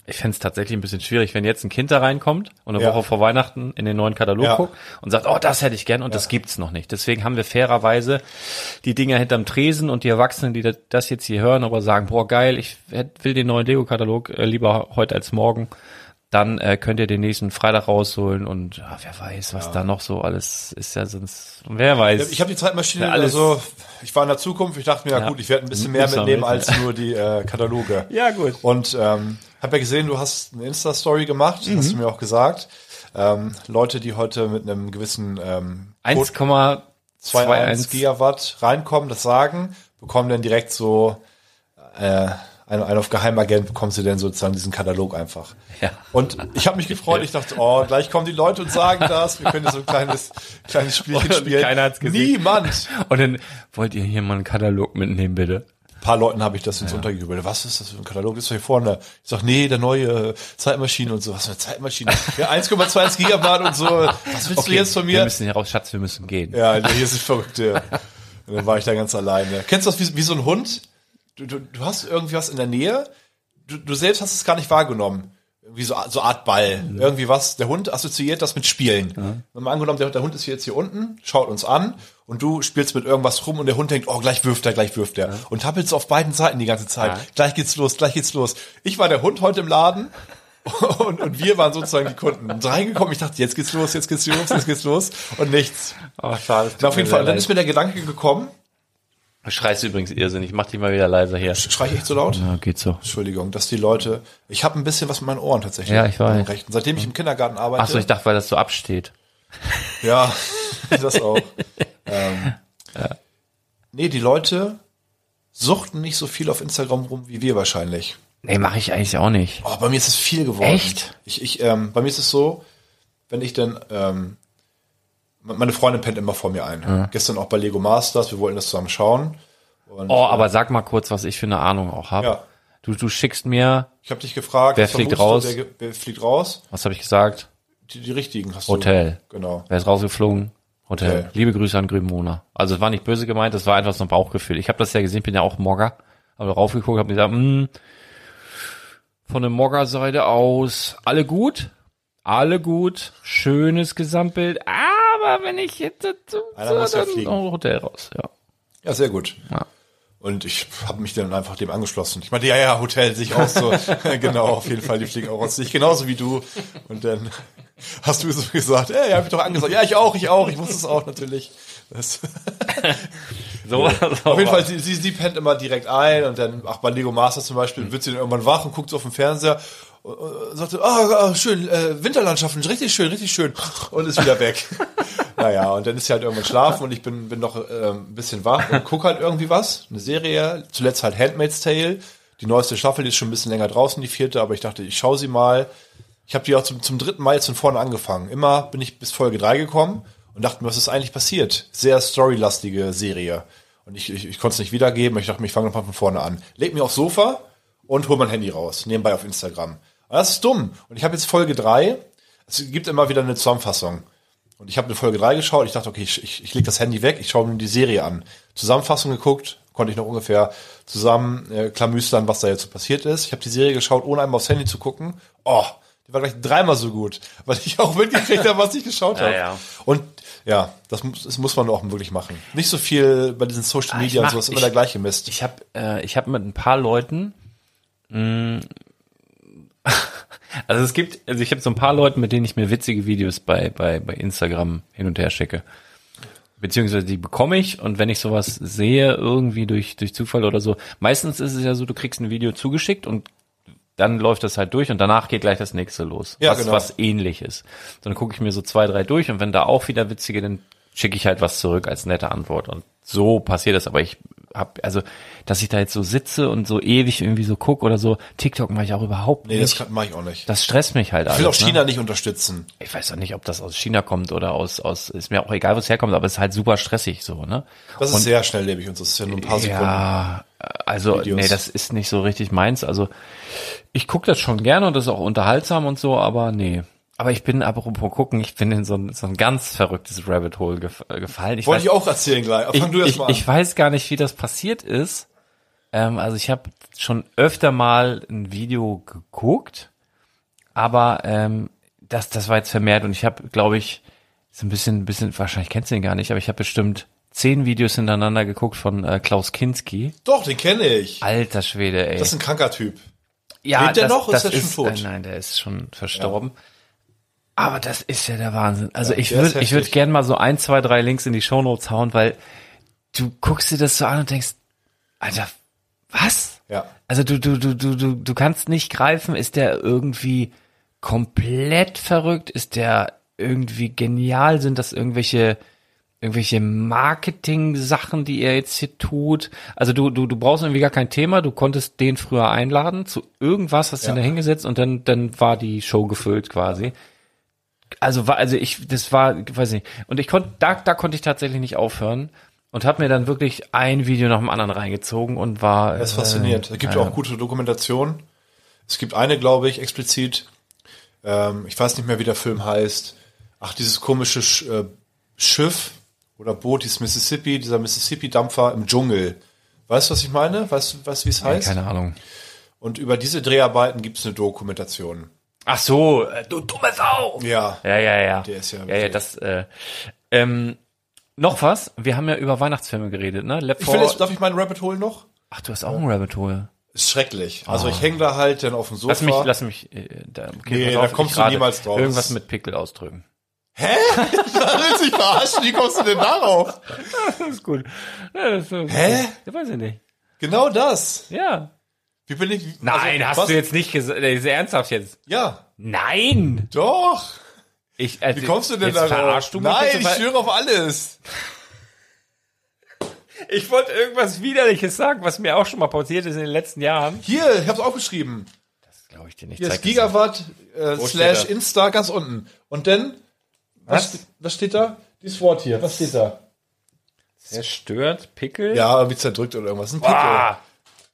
ich fände es tatsächlich ein bisschen schwierig, wenn jetzt ein Kind da reinkommt und eine Ja. Woche vor Weihnachten in den neuen Katalog Ja. guckt und sagt, oh, das hätte ich gern und das gibt's noch nicht. Deswegen haben wir fairerweise die Dinger hinterm Tresen und die Erwachsenen, die das jetzt hier hören, aber sagen, boah, geil, ich will den neuen Lego-Katalog äh, lieber heute als morgen, dann äh, könnt ihr den nächsten Freitag rausholen und ja, wer weiß, was da noch so alles ist ja sonst, wer weiß. Ich habe die Zeitmaschine, Ja, alles- also ich war in der Zukunft, ich dachte mir, ja, Ja. gut, ich werde ein bisschen mehr mitnehmen wissen, als nur die äh, Kataloge. ja, gut. Und ähm, Hab ja gesehen, du hast eine Insta-Story gemacht, hast du mir auch gesagt. Ähm, Leute, die heute mit einem gewissen ähm, Code 1,21 2,1 Gigawatt reinkommen, das sagen, bekommen dann direkt so äh, ein, ein auf Geheimagent bekommst du denn sozusagen diesen Katalog einfach. Ja. Und ich habe mich gefreut, ich dachte, oh, gleich kommen die Leute und sagen das, wir können so ein kleines, kleines Spielchen spielen. keiner hat's gesehen. Niemand. Und dann wollt ihr hier mal einen Katalog mitnehmen, bitte. Ein paar Leuten habe ich das ins Untergejubelt. Was ist das für ein Katalog? Das ist doch hier vorne. Ich sag, nee, der neue Zeitmaschine und so. Was für eine Zeitmaschine? Ja, 1,21 Gigawatt und so. Was willst du jetzt von Wir mir? müssen hier raus, Schatz, wir müssen gehen. Ja, hier sind Verrückte. Und dann war ich da ganz alleine. Kennst du das wie, wie so ein Hund? Du, du, du hast irgendwie was in der Nähe, du, du selbst hast es gar nicht wahrgenommen. Irgendwie so, so Art Ball. Irgendwie was. Der Hund assoziiert das mit Spielen. Wenn man angenommen, der, der Hund ist jetzt hier unten, schaut uns an und du spielst mit irgendwas rum und der Hund denkt, oh, gleich wirft er, gleich wirft er. Und tappelst auf beiden Seiten die ganze Zeit. Ja. Gleich geht's los, gleich geht's los. Ich war der Hund heute im Laden und, und wir waren sozusagen die Kunden. Und reingekommen, ich dachte, jetzt geht's los, jetzt geht's los, jetzt geht's los und nichts. Oh, schade. Na, auf jeden Fall. Und dann ist mir der Gedanke gekommen, Du schreist übrigens irrsinnig. Mach dich mal wieder leiser hier. schrei ich echt so laut? Ja, geht so. Entschuldigung, dass die Leute, ich habe ein bisschen was mit meinen Ohren tatsächlich. Ja, ich weiß. Rechten. Seitdem ich im Kindergarten arbeite. Ach so, ich dachte, weil das so absteht. Ja, das auch. ähm, Nee, die Leute suchten nicht so viel auf Instagram rum wie wir wahrscheinlich. Nee, mache ich eigentlich auch nicht. Oh, bei mir ist es viel geworden. Echt? Ich, ich, ähm, bei mir ist es so, wenn ich dann, ähm, meine Freundin pennt immer vor mir ein. Gestern auch bei Lego Masters, wir wollten das zusammen schauen. Und, Oh, aber sag mal kurz, was ich für eine Ahnung auch habe. Ja. Du, du schickst mir, Ich habe dich gefragt, Wer fliegt raus? du, Wer, wer fliegt raus? was habe ich gesagt? Die, die richtigen hast Hotel. du. Genau. Wer ist rausgeflogen? Hotel. Hotel. Liebe Grüße an Grünmona. Also es war nicht böse gemeint, das war einfach so ein Bauchgefühl. Ich habe das ja gesehen, bin ja auch Mogger. Habe raufgeguckt, habe gesagt, mh, von der Mogger-Seite aus, alle gut, alle gut, schönes Gesamtbild, aber wenn ich jetzt dazu, Einer muss ja fliegen. oh, Hotel raus, ja. Ja, sehr gut. Ja. Und ich habe mich dann einfach dem angeschlossen. Ich meinte, ja, ja, Hotel sich auch so. genau, auf jeden Fall, die fliegen auch aus sich, genauso wie du. Und dann hast du so gesagt, ey, hab ich doch angesagt. Ja, ich auch, ich auch, ich wusste es auch natürlich. So, auf jeden Fall, sie, sie, sie pennt immer direkt ein und dann, ach, bei Lego Masters zum Beispiel, wird sie dann irgendwann wach und guckt so auf den Fernseher und, und sagte, ah, ah, schön, äh, Winterlandschaften, richtig schön, richtig schön. Und ist wieder weg. naja, und dann ist sie halt irgendwann schlafen und ich bin, bin noch äh, ein bisschen wach und guck halt irgendwie was. Eine Serie, zuletzt halt Handmaid's Tale. Die neueste Staffel, die ist schon ein bisschen länger draußen, die vierte, aber ich dachte, ich schaue sie mal. Ich habe die auch zum, zum dritten Mal jetzt von vorne angefangen. Immer bin ich bis Folge drei gekommen und dachte mir, was ist eigentlich passiert? Sehr storylastige Serie. Und ich, ich, ich konnte es nicht wiedergeben. Ich dachte mir, ich fange nochmal von vorne an. Leg mich aufs Sofa und hol mein Handy raus. Nebenbei auf Instagram. Und das ist dumm. Und ich habe jetzt Folge drei. Es gibt immer wieder eine Zusammenfassung. Und ich habe eine Folge drei geschaut. Ich dachte, okay, ich, ich, ich lege das Handy weg. Ich schaue mir die Serie an. Zusammenfassung geguckt. Konnte ich noch ungefähr zusammen äh, klamüstern, was da jetzt so passiert ist. Ich habe die Serie geschaut, ohne einmal aufs Handy zu gucken. Oh, die war gleich dreimal so gut, weil ich auch mitgekriegt habe, was ich geschaut habe. ja. Und ja, das muss, das muss man auch wirklich machen. Nicht so viel bei diesen Social Ah, Media und mach- sowas, immer ich- der gleiche Mist. Ich habe äh, ich hab mit ein paar Leuten, mh, also es gibt, also ich habe so ein paar Leuten, mit denen ich mir witzige Videos bei bei bei Instagram hin und her schicke. Beziehungsweise die bekomme ich und wenn ich sowas sehe, irgendwie durch, durch Zufall oder so, meistens ist es ja so, du kriegst ein Video zugeschickt und dann läuft das halt durch und danach geht gleich das nächste los. Ja, was, genau. was ähnlich ist. Dann gucke ich mir so zwei, drei durch und wenn da auch wieder witzige, dann schicke ich halt was zurück als nette Antwort. Und so passiert das, aber ich hab, also, dass ich da jetzt so sitze und so ewig irgendwie so guck oder so, TikTok mache ich auch überhaupt Nee, das nicht. kann- mach ich auch nicht. Das stresst mich halt ich will auch alles. China Ne? nicht unterstützen. Ich weiß auch nicht, ob das aus China kommt oder aus, aus, ist mir auch egal, wo es herkommt, aber es ist halt super stressig so, ne? Das ist sehr schnelllebig und das ist ja nur ein paar Sekunden. Ja, also Videos. nee, das ist nicht so richtig meins. Also ich gucke das schon gerne und das ist auch unterhaltsam und so, aber nee. Aber ich bin, apropos gucken, ich bin in so ein, so ein ganz verrücktes Rabbit Hole gef äh, gefallen. Ich, Wollte weiß, ich auch erzählen gleich. Aber ich, fang du erst mal an. ich weiß gar nicht, wie das passiert ist. Ähm, also ich habe schon öfter mal ein Video geguckt, aber ähm, das, das war jetzt vermehrt und ich habe, glaube ich, so ein bisschen, ein bisschen, wahrscheinlich kennst du ihn gar nicht, aber ich habe bestimmt zehn Videos hintereinander geguckt von äh, Klaus Kinski. Doch, den kenne ich. Alter Schwede, ey. Das ist ein kranker Typ. ja, lebt der das, noch? Ist das der schon tot? Äh, nein, der ist schon verstorben. Aber das ist ja der Wahnsinn. Also ich der ist würde, ich würde gerne mal so ein, zwei, drei Links in die Shownotes hauen, weil du guckst dir das so an und denkst, Alter, was? Ja. Also du, du, du, du, du, du kannst nicht greifen, ist der irgendwie komplett verrückt? Ist der irgendwie genial? Sind das irgendwelche, irgendwelche Marketing-Sachen, die er jetzt hier tut? Also du, du, du brauchst irgendwie gar kein Thema, du konntest den früher einladen zu irgendwas, hast Ja. ihn da hingesetzt und dann, dann war die Show gefüllt quasi. Also war, also ich, das war, weiß nicht. Und ich konnte, da, da konnte ich tatsächlich nicht aufhören und habe mir dann wirklich ein Video nach dem anderen reingezogen und war. Er ist fasziniert. Es gibt ja auch gute Dokumentationen. Es gibt eine, glaube ich, explizit. Ähm, ich weiß nicht mehr, wie der Film heißt. Ach, dieses komische Sch äh, Schiff oder Boot, dieses Mississippi, dieser Mississippi-Dampfer im Dschungel. Weißt du, was ich meine? Weißt du, weißt, wie es Äh, heißt? keine Ahnung. Und über diese Dreharbeiten gibt es eine Dokumentation. Ach so, äh, du dumme Sau. Ja. Ja, ja, ja. Der ist ja Ja, ja, das, äh, ähm, noch was? Wir haben ja über Weihnachtsfilme geredet, ne? Left Ich will 4 jetzt, darf ich meinen Rabbit Hole noch? Ach, du hast auch ein Rabbit Hole. Ist schrecklich. Also ich hänge da halt dann auf dem Sofa. Lass mich, lass mich, äh, da, okay, Nee, da auf, kommst du niemals drauf. Irgendwas mit Pickel ausdrücken. willst dich verarschen? Wie kommst du denn darauf? Das ist gut. Ja, das ist, Hä? Ja, weiß ich nicht. Genau das. Ja. Wie bin ich? Nein, also, hast was? du jetzt nicht gesagt, äh, ist ernsthaft jetzt? Ja, Nein! doch. Ich, also, Wie kommst du denn du mich Nein, ich schwöre auf alles. Ich wollte irgendwas Widerliches sagen, was mir auch schon mal passiert ist in den letzten Jahren. Hier, ich hab's aufgeschrieben. Das glaube ich dir nicht. Hier ist Zeig Gigawatt äh, slash? Insta ganz unten. Und dann, was, Was? was? steht da? Dieses Wort hier, was steht da? Zerstört, Pickel. Ja, irgendwie zerdrückt oder irgendwas. Ein Pickel. Ah,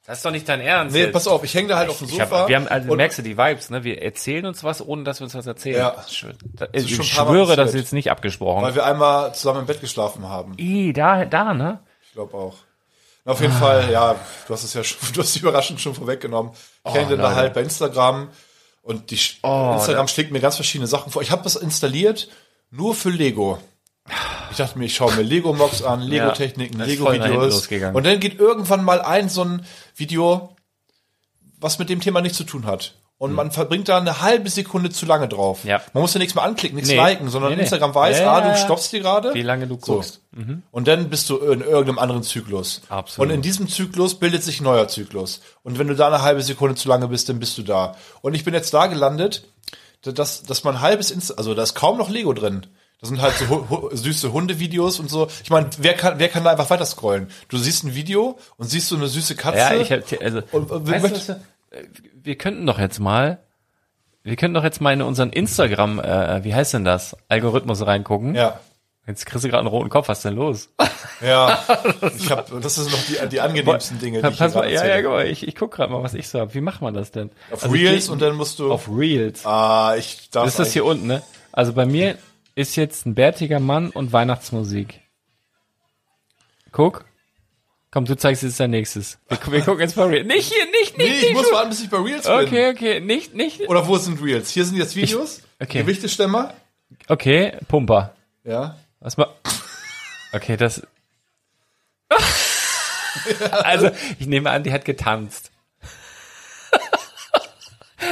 das ist doch nicht dein Ernst. Nee, jetzt. pass auf, ich hänge da halt auf dem Ich Sofa. hab, wir haben, also und merkst du die Vibes, ne? Wir erzählen uns was, ohne dass wir uns was erzählen. Ja. Das ist schön. Da, ist ich schwöre, das ist jetzt nicht abgesprochen. weil wir einmal zusammen im Bett geschlafen haben. I, da, da, ne? Ich glaube auch. Na, auf jeden Fall, ja, du hast es ja schon, du hast die überraschend schon vorweggenommen. Ich hänge dann da halt bei Instagram und die Oh, Instagram schlägt mir ganz verschiedene Sachen vor. Ich habe das installiert nur für Lego. Ich dachte mir, ich schaue mir Lego-Mocks an, Lego-Techniken, hinten Lego-Videos. Und dann geht irgendwann mal ein so ein Video, was mit dem Thema nichts zu tun hat. Und man verbringt da eine halbe Sekunde zu lange drauf. Hm. Ja. Man muss ja nichts mehr anklicken, nichts Nee. liken, sondern Nee, nee. Instagram weiß, Ja, ah, ja, du ja. stoppst dir gerade. Wie lange du So. guckst. Und dann bist du in irgendeinem anderen Zyklus. Absolut. Und in diesem Zyklus bildet sich ein neuer Zyklus. Und wenn du da eine halbe Sekunde zu lange bist, dann bist du da. Und ich bin jetzt da gelandet, dass, dass man ein halbes Insta, also da ist kaum noch Lego drin. Das sind halt so hu hu süße Hundevideos und so. Ich meine, wer kann, wer kann da einfach weiter scrollen? Du siehst ein Video und siehst so eine süße Katze. Ja, ich hab, also, Und, äh, weißt wir- du, äh, wir könnten doch jetzt mal, wir könnten doch jetzt mal in unseren Instagram, äh, wie heißt denn das, Algorithmus reingucken. ja. Jetzt kriegst du gerade einen roten Kopf, was ist denn los? Ja, ich hab, das sind noch die, die angenehmsten Dinge, die ich Pass hier mal, ja, ja, guck mal, ich, ich guck gerade mal, was ich so hab. Wie macht man das denn? Auf Also ich Reels und dann musst du, auf Reels. ah, ich darf Das ist das hier unten, ne? Also bei mir ist jetzt ein bärtiger Mann und Weihnachtsmusik. Guck. Komm, du zeigst jetzt dein nächstes. Wir, wir gucken jetzt mal Reels. Nicht hier, nicht, nicht, Nee, ich nicht. muss warten, bis ich bei Reels bin. Okay, okay, nicht, nicht. Oder wo sind Reels? Hier sind jetzt Videos. okay. Gewichtestemmer. Okay, Pumper. Ja. Was mal. Okay, das. also, ich nehme an, die hat getanzt.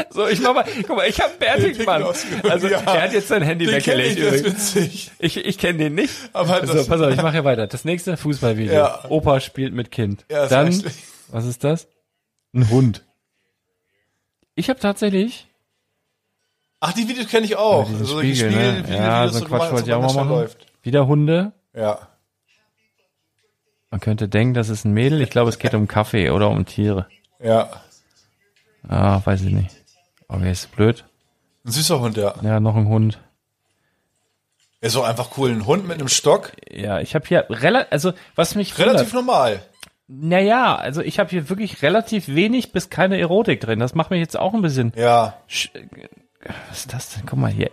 So, ich mach mal, guck mal, ich habe einen bärtigen Den Mann. ausgehört, Also, ja. er hat jetzt sein Handy Den kenn weggelegt. ich, übrigens. witzig. Ich, ich kenne den nicht. Aber so, das- pass auf, ich mache hier weiter. Das nächste Fußballvideo. Ja. Opa spielt mit Kind. Ja, das Dann, ist echt- was ist das? Ein Hund. Ich habe tatsächlich, Ach, die Videos kenne ich auch. diesen Solche Spiegel, Spiel- ne? Videos, Ja, so Quatsch wollte ich auch mal machen. läuft. Wieder Hunde. Ja. Man könnte denken, das ist ein Mädel. Ich glaube, es geht um Kaffee oder um Tiere. Ja. Ah, weiß ich nicht. Okay, ist blöd. Ein süßer Hund, ja. Ja, noch ein Hund. Er ist auch einfach cool. Ein Hund mit einem Stock. Ja, ich habe hier relativ, also was mich Relativ wundert, normal. naja, also ich habe hier wirklich relativ wenig bis keine Erotik drin. Das macht mich jetzt auch ein bisschen. Ja. Sch was ist das denn? Guck mal hier,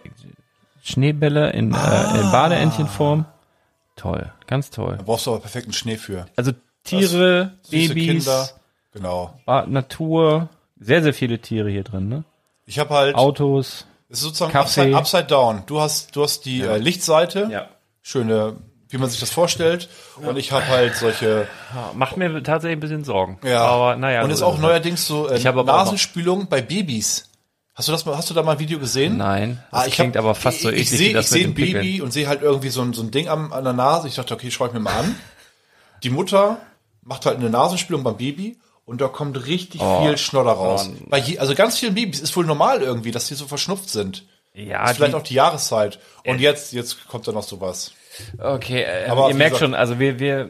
Schneebälle in, äh, in Badeentchenform. Toll, ganz toll. Da brauchst du aber perfekten Schnee für. Also Tiere, Süße Babys, Kinder. Genau. Natur, sehr sehr viele Tiere hier drin, ne? Ich habe halt, Autos. es ist sozusagen Kaffee. upside, upside down. Du hast, du hast die äh, Lichtseite. Ja. Schöne, wie man sich das vorstellt. Und ich habe halt solche, Macht mir tatsächlich ein bisschen Sorgen. ja. Aber naja. Und so ist auch es. neuerdings so äh, auch Nasenspülung bei Babys. Hast du das mal, hast du da mal ein Video gesehen? Nein, das Ah, ich klingt hab, aber fast so ich, eklig ich wie sehe, das ich mit sehe ein Pickeln. Baby und sehe halt irgendwie so ein, so ein Ding am, an der Nase. Ich dachte, okay, schau ich mir mal an. Die Mutter macht halt eine Nasenspülung beim Baby und da kommt richtig Oh. viel Schnodder raus. Oh. Bei je, also ganz vielen Babys ist wohl normal irgendwie, dass die so verschnupft sind. Ja, ist vielleicht die- auch die Jahreszeit. Und jetzt, jetzt kommt da noch sowas. Okay, äh, Aber ihr merkt gesagt- schon, also wir, wir äh,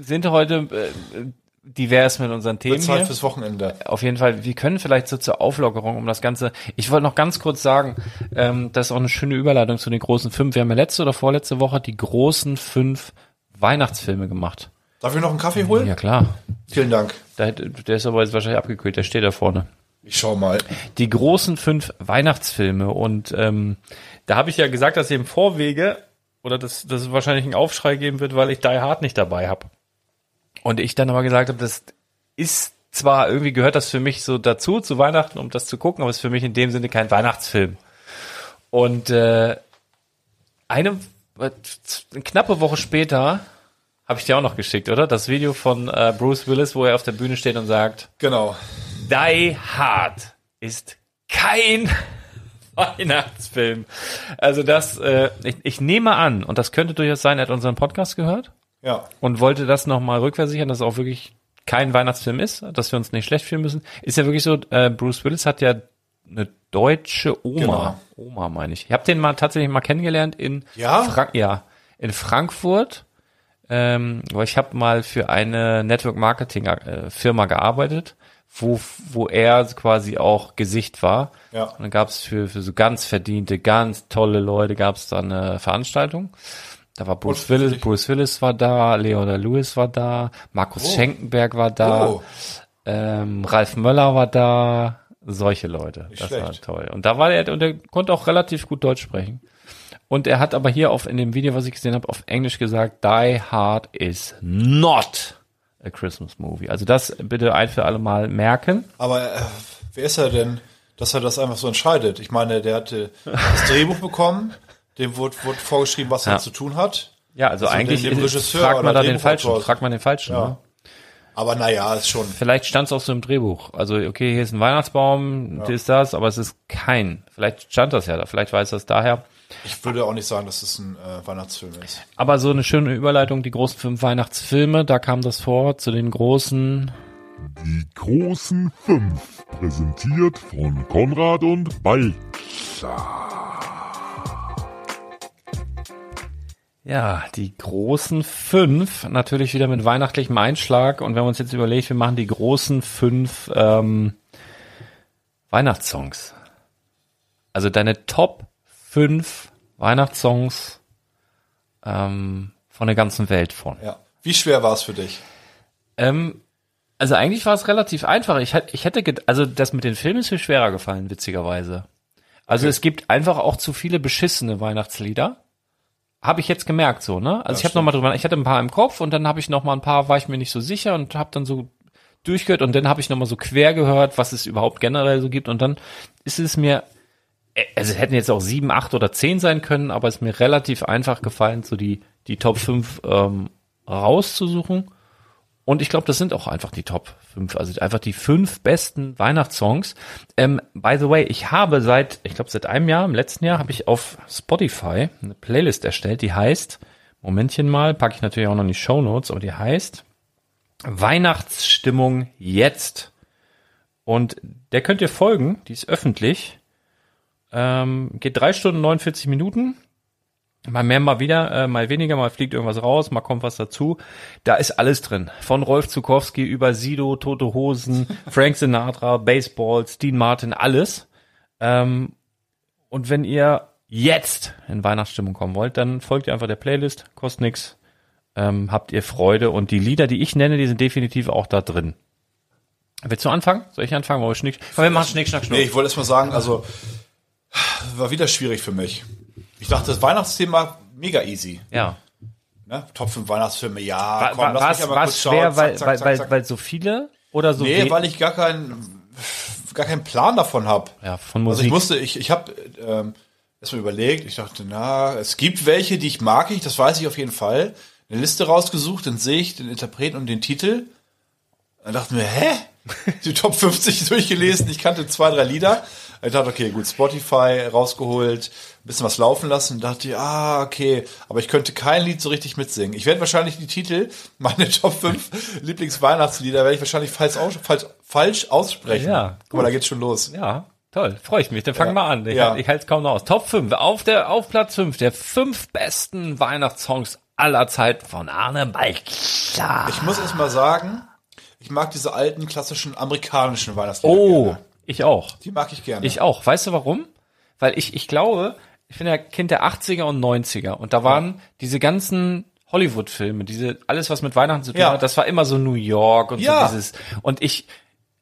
sind heute äh, divers mit unseren Themen hier. fürs Wochenende. Auf jeden Fall, wir können vielleicht so zur Auflockerung um das Ganze. Ich wollte noch ganz kurz sagen, ähm, das ist auch eine schöne Überleitung zu den großen fünf. Wir haben ja letzte oder vorletzte Woche die großen fünf Weihnachtsfilme gemacht. Darf ich noch einen Kaffee holen? Ja klar. Vielen Dank. Der, der ist aber jetzt wahrscheinlich abgekühlt, der steht da vorne. Ich schau mal. Die großen fünf Weihnachtsfilme. Und ähm, da habe ich ja gesagt, dass ich im Vorwege oder dass, dass es wahrscheinlich einen Aufschrei geben wird, weil ich Die Hard nicht dabei habe. Und ich dann aber gesagt habe, das ist zwar irgendwie gehört das für mich so dazu zu Weihnachten, um das zu gucken, aber es ist für mich in dem Sinne kein Weihnachtsfilm. Und äh, eine, äh, eine knappe Woche später habe ich dir auch noch geschickt, oder? Das Video von äh, Bruce Willis, wo er auf der Bühne steht und sagt, Genau. Die Hard ist kein Weihnachtsfilm. Also das, äh, ich, ich nehme an, und das könnte durchaus sein, er hat unseren Podcast gehört Ja. und wollte das nochmal rückversichern, dass es auch wirklich kein Weihnachtsfilm ist, dass wir uns nicht schlecht fühlen müssen. Ist ja wirklich so, äh, Bruce Willis hat ja eine deutsche Oma. Oma meine ich. Ich habe den mal tatsächlich mal kennengelernt in Ja? Frank ja, in Frankfurt. Ähm, weil ich habe mal für eine Network Marketing äh, Firma gearbeitet, wo wo er quasi auch Gesicht war. Ja. Und dann gab es für für so ganz verdiente, ganz tolle Leute gab es dann eine Veranstaltung. Da war Bruce Willis? Bruce Willis war da, Leona Lewis war da, Markus Oh. Schenkenberg war da, Oh. ähm, Ralf Möller war da, solche Leute. Nicht das schlecht. war toll. Und da war er und er konnte auch relativ gut Deutsch sprechen. Und er hat aber hier auf in dem Video, was ich gesehen habe, auf Englisch gesagt, Die Hard is not a Christmas movie. Also das bitte ein für alle Mal merken. Aber äh, wer ist er denn, dass er das einfach so entscheidet? Ich meine, der hatte das Drehbuch bekommen, dem wurde, wurde vorgeschrieben, was er Ja. zu tun hat. Ja, also, Also eigentlich dem- dem ist, Regisseur fragt man da den falschen. Fragt man den falschen. Ja. Ne? Aber naja, ist schon. Vielleicht stand es auch so im Drehbuch. Also okay, hier ist ein Weihnachtsbaum, das ist das, aber es ist kein. Vielleicht stand das ja da. Vielleicht weiß das daher. Ich würde auch nicht sagen, dass es ein äh, Weihnachtsfilm ist. Aber so eine schöne Überleitung, die großen fünf Weihnachtsfilme, da kam das vor zu den großen. Die großen fünf, präsentiert von Konrad und Ball. Ja, die großen fünf, natürlich wieder mit weihnachtlichem Einschlag. Und wir haben uns jetzt überlegt, wir machen die großen fünf ähm, Weihnachtssongs. Also deine Top fünf Weihnachtssongs ähm, von der ganzen Welt von. Ja. Wie schwer war es für dich? Ähm, also eigentlich war es relativ einfach. Ich, ich hätte, also das mit den Filmen ist mir schwerer gefallen, witzigerweise. Also es gibt einfach auch zu viele beschissene Weihnachtslieder. Habe ich jetzt gemerkt so, ne? Also ich habe noch mal drüber, ich hatte ein paar im Kopf und dann habe ich noch mal ein paar, war ich mir nicht so sicher und habe dann so durchgehört und dann habe ich noch mal so quer gehört, was es überhaupt generell so gibt und dann ist es mir also es hätten jetzt auch sieben, acht oder zehn sein können, aber es ist mir relativ einfach gefallen, so die, die Top 5 ähm, rauszusuchen. Und ich glaube, das sind auch einfach die Top 5, also einfach die fünf besten Weihnachtssongs. Ähm, by the way, ich habe seit, ich glaube seit einem Jahr, im letzten Jahr, habe ich auf Spotify eine Playlist erstellt, die heißt, Momentchen mal, packe ich natürlich auch noch in die Show Notes, aber die heißt Weihnachtsstimmung jetzt. Und der könnt ihr folgen, die ist öffentlich. Ähm, geht drei Stunden 49 Minuten. Mal mehr, mal wieder, äh, mal weniger, mal fliegt irgendwas raus, mal kommt was dazu. Da ist alles drin. Von Rolf Zukowski über Sido, Tote Hosen, Frank Sinatra, Baseballs, Dean Martin, alles. Ähm, und wenn ihr jetzt in Weihnachtsstimmung kommen wollt, dann folgt ihr einfach der Playlist, kostet nix, ähm, habt ihr Freude und die Lieder, die ich nenne, die sind definitiv auch da drin. Willst du anfangen? Soll ich anfangen? Wollen wir Schnick? Komm, wir machen Schnick, Schnack, Schnuck. Nee, ich wollte erst mal sagen, also war wieder schwierig für mich. Ich dachte, das Weihnachtsthema mega easy. Ja. Ne? Top 5 Weihnachtsfilme, ja, War, komm, lass mich aber war's kurz schwer, schauen. weil, Zack, weil, zack, weil, zack. weil so viele oder so Nee, we- weil ich gar keinen gar keinen Plan davon habe. Ja, von Also ich Musik. musste, ich, ich habe ähm, erstmal überlegt, ich dachte, na, es gibt welche, die ich mag, ich, das weiß ich auf jeden Fall. Eine Liste rausgesucht, dann sehe ich den Interpreten und den Titel. Dann dachte ich mir, hä? Die Top 50 durchgelesen, ich kannte zwei, drei Lieder. Ich dachte, okay, gut, Spotify rausgeholt, ein bisschen was laufen lassen und dachte, ah, okay, aber ich könnte kein Lied so richtig mitsingen. Ich werde wahrscheinlich die Titel, meine Top 5 Lieblingsweihnachtslieder, werde ich wahrscheinlich falsch, aus, falsch, falsch aussprechen. Ja, Guck mal, da geht's schon los. Ja, toll. Freue ich mich. Dann fangen Ja. wir an. Ich, Ja. ich halte es kaum noch aus. Top 5. Auf, der, auf Platz 5 der fünf besten Weihnachtssongs aller Zeiten von Arne Balkler. Ich muss erst mal sagen, ich mag diese alten, klassischen amerikanischen Weihnachtslieder Oh, gerne. Ich auch. Die mag ich gerne. Ich auch. Weißt du warum? Weil ich, ich glaube, ich bin ja Kind der 80er und 90er und da waren diese ganzen Hollywood-Filme, diese, alles was mit Weihnachten zu tun Ja. hat, das war immer so New York und Ja. so dieses, und ich,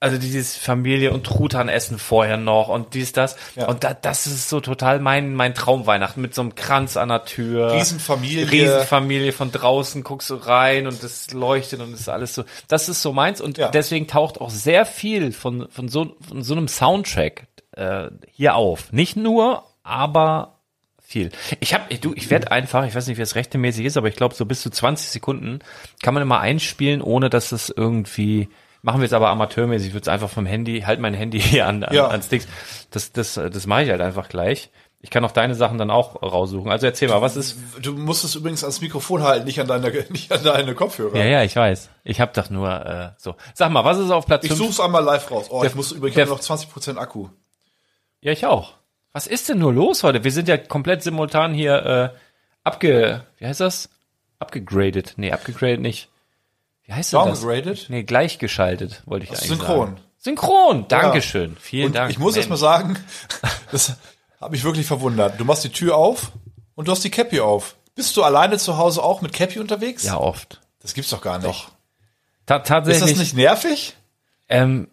also dieses Familie und Truthahn essen vorher noch und dies, das. Ja. Und da, das ist so total mein, mein Traumweihnachten mit so einem Kranz an der Tür. Riesenfamilie. Riesenfamilie von draußen, guckst du rein und es leuchtet und es ist alles so. Das ist so meins und Ja. deswegen taucht auch sehr viel von, von, so, von so einem Soundtrack äh, hier auf. Nicht nur, aber viel. Ich habe, du, ich werde einfach, ich weiß nicht, wie es rechtmäßig ist, aber ich glaube, so bis zu 20 Sekunden kann man immer einspielen, ohne dass es irgendwie, machen wir es aber amateurmäßig, ich würde es einfach vom Handy, halt mein Handy hier an, an, Ja. an Sticks. Das, das, das mache ich halt einfach gleich. Ich kann auch deine Sachen dann auch raussuchen. Also erzähl mal, was ist Du musst es übrigens ans Mikrofon halten, nicht an deine, nicht an deine Kopfhörer. Ja, ja, ich weiß. Ich habe doch nur äh, so. Sag mal, was ist auf Platz Ich 5? such's einmal live raus. Oh, Der- ich muss übrigens der- ich hab noch 20% Akku. Ja, ich auch. Was ist denn nur los heute? Wir sind ja komplett simultan hier äh, abge wie heißt das? Abgegradet. Nee, abgegradet nicht. Wie heißt das? Downgraded? Nee, gleichgeschaltet, wollte ich eigentlich Synchron. sagen. Synchron. Dankeschön. Vielen Und Dank. ich muss jetzt mal Mensch. sagen, das hat mich wirklich verwundert. Du machst die Tür auf und du hast die Cappy auf. Bist du alleine zu Hause auch mit Cappy unterwegs? Ja, oft. Das gibt's doch gar nicht. Doch. Ta Ist tatsächlich. das nicht nervig? Ähm,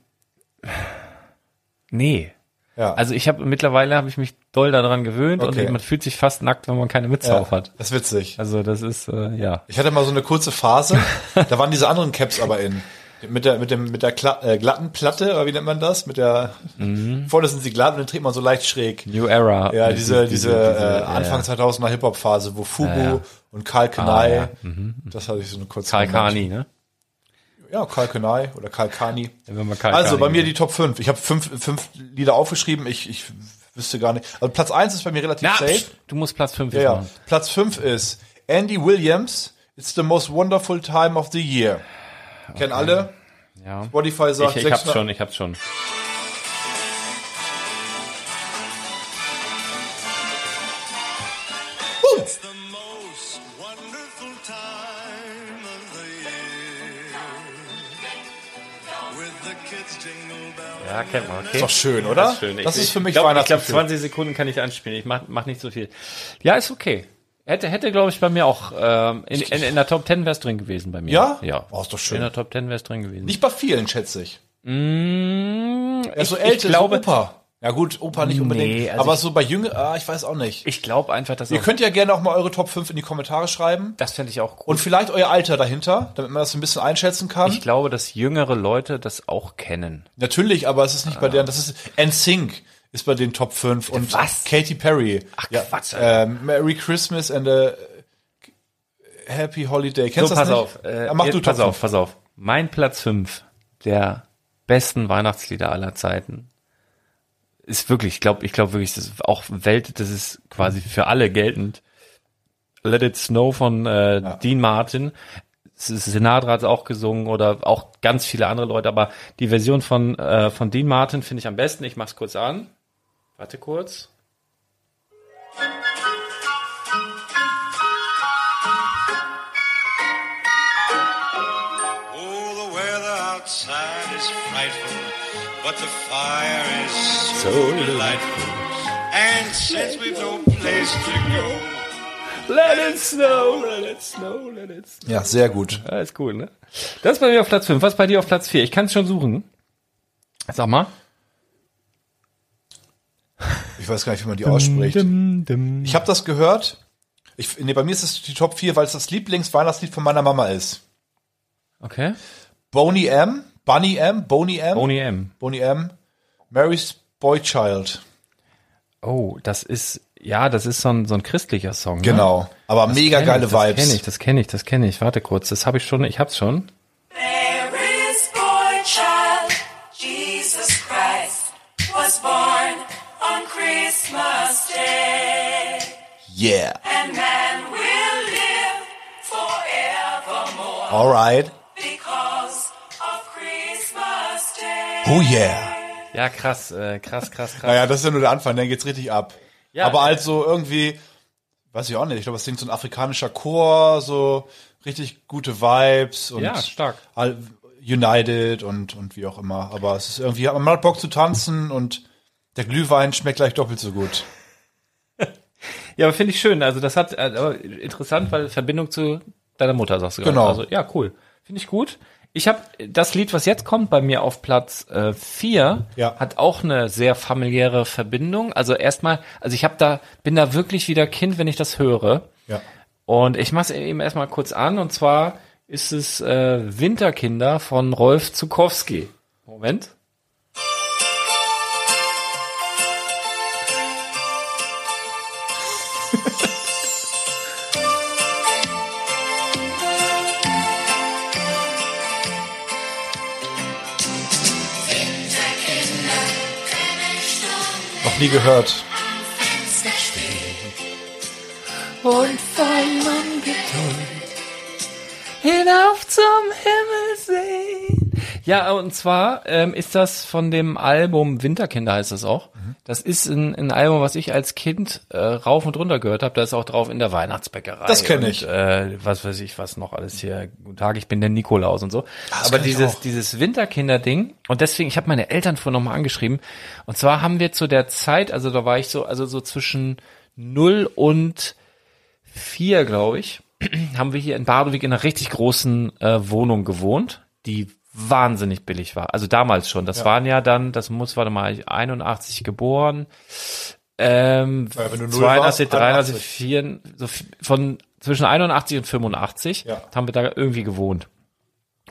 nee. Ja. Also ich habe mittlerweile habe ich mich doll daran gewöhnt Okay. und man fühlt sich fast nackt, wenn man keine Mütze ja, auf hat. Das ist witzig. Also das ist äh, ja. Ich hatte mal so eine kurze Phase, da waren diese anderen Caps aber in. Mit der, mit dem, mit der Kla äh, glatten Platte, oder wie nennt man das? Mit der, Mhm. vorne sind sie glatt und dann dreht man so leicht schräg. New Era. Ja, Mit diese, diese, äh, ja, Anfang ja. 2000er Hip-Hop-Phase, wo Fubu Ja, und Karl Kanai, Ah, ja. das hatte ich so eine kurze Karl. Kani, ne? Ja, Karl Kanai oder Karl Kani. Also bei mir nimmt. die Top 5. Ich habe fünf, fünf Lieder aufgeschrieben. Ich, ich wüsste gar nicht. Also Platz 1 ist bei mir relativ Na, safe. du musst Platz 5 Ja, ja. Platz 5 ist Andy Williams. It's the most wonderful time of the year. Kennen alle? Ja. Spotify sagt Ich, ich hab's 600 schon, ich hab's schon. Ja, kennt man, okay. Ist doch schön, oder? Das ist, schön. Das ich, ist für mich ich glaub, Ich glaube, Weihnachtsgefühl. 20 Sekunden kann ich anspielen. Ich mach, mach nicht so viel. Ja, ist okay. Hätte, hätte glaube ich, bei mir auch, ähm, in, in, in der Top 10 wär's drin gewesen bei mir. Ja? Ja. Oh, ist doch schön. In der Top 10 wär's drin gewesen. Nicht bei vielen, schätze ich. Mm, Ja, so ich, älter, ich glaube, so Opa. Ja gut, Opa nicht unbedingt. Nee, also aber ich- so bei Jünger, ah, ich weiß auch nicht. ich glaube einfach, dass Ihr könnt ja gerne auch mal eure Top 5 in die Kommentare schreiben. das fände ich auch gut. Und vielleicht euer Alter dahinter, damit man das ein bisschen einschätzen kann. ich glaube, dass jüngere Leute das auch kennen. Natürlich, aber es ist nicht bei deren, das ist NSYNC ist bei den Top 5 und Was? Katy Perry. Ach, ja, Quatsch, ähm, Merry Christmas and a Happy Holiday. Kennst So, du das pass nicht? auf. Äh, ja, mach jetzt du pass Top auf, pass auf. Mein Platz 5 der besten Weihnachtslieder aller Zeiten ist wirklich, ich glaube, ich glaube wirklich, das ist auch Welt, das ist quasi für alle geltend. Let It Snow von äh, Dean Martin. Sinatra hat auch gesungen oder auch ganz viele andere Leute, aber die Version von, äh, von Dean Martin finde ich am besten. Ich mach's kurz an. Warte kurz. But the fire is so delightful. And since we've no place to go, Let it snow, let it snow, let it snow. Ja, sehr gut. Ist cool, ne? Das ist bei mir auf Platz 5. Was ist bei dir auf Platz 4? Ich kann es schon suchen. Sag mal. Ich weiß gar nicht, wie man die ausspricht. Ich habe das gehört. Ich, nee, bei mir ist es die Top 4, weil es das Lieblingsweihnachtslied von meiner Mama ist. Okay. Boney M, Bunny M, Boney M, Boney M, Boney M, Mary's Boy Child. Oh, das ist ja, das ist so ein, so ein christlicher Song. Ne? Genau, ne? aber das mega geile ich, Vibes. Das kenne ich, das kenne ich, das kenne ich. Warte kurz, das habe ich schon, ich hab's schon. Mary's Boy Child, Jesus Christ was born on Christmas Day. Yeah. And man will live forevermore. Alright. Oh yeah. Ja, krass, äh, krass, krass, krass. Naja, das ist ja nur der Anfang, dann geht's richtig ab. Ja, Aber äh, halt so irgendwie, weiß ich auch nicht, ich glaube, es singt so ein afrikanischer Chor, so richtig gute Vibes und Ja, stark. all- United und, und wie auch immer. Aber es ist irgendwie, man hat Bock zu tanzen und der Glühwein schmeckt gleich doppelt so gut. Ja, aber finde ich schön. Also das hat äh, aber interessant, weil Verbindung zu deiner Mutter sagst du gerade. Genau. Also ja, cool. Finde ich gut. Ich habe das Lied, was jetzt kommt bei mir auf Platz äh, vier, Ja. hat auch eine sehr familiäre Verbindung. Also erstmal, also ich habe da bin da wirklich wieder Kind, wenn ich das höre. Ja. Und ich mache es eben erstmal kurz an. Und zwar ist es äh, Winterkinder von Rolf Zukowski. Moment. Noch nie gehört. und voll Ungeduld hinauf zum Himmel sehen. Ja, und zwar ähm, ist das von dem Album Winterkinder heißt das auch. Das ist ein, ein Album, was ich als Kind äh, rauf und runter gehört habe. Da ist auch drauf in der Weihnachtsbäckerei. Das kenn und, ich. Äh, was weiß ich, was noch alles hier. Guten Tag, ich bin der Nikolaus und so. das Aber dieses dieses Winterkinder-Ding und deswegen, ich habe meine Eltern vorhin nochmal angeschrieben. Und zwar haben wir zu der Zeit, also da war ich so, also so zwischen null und vier, glaube ich, haben wir hier in Badewig in einer richtig großen äh, Wohnung gewohnt, die wahnsinnig billig war. Also damals schon. Das waren ja dann, das muss, warte mal, 81 geboren. Ähm, Ja, wenn du null 82, warst, 83, 81. 4, so von zwischen 81 und 85 Ja. haben wir da irgendwie gewohnt.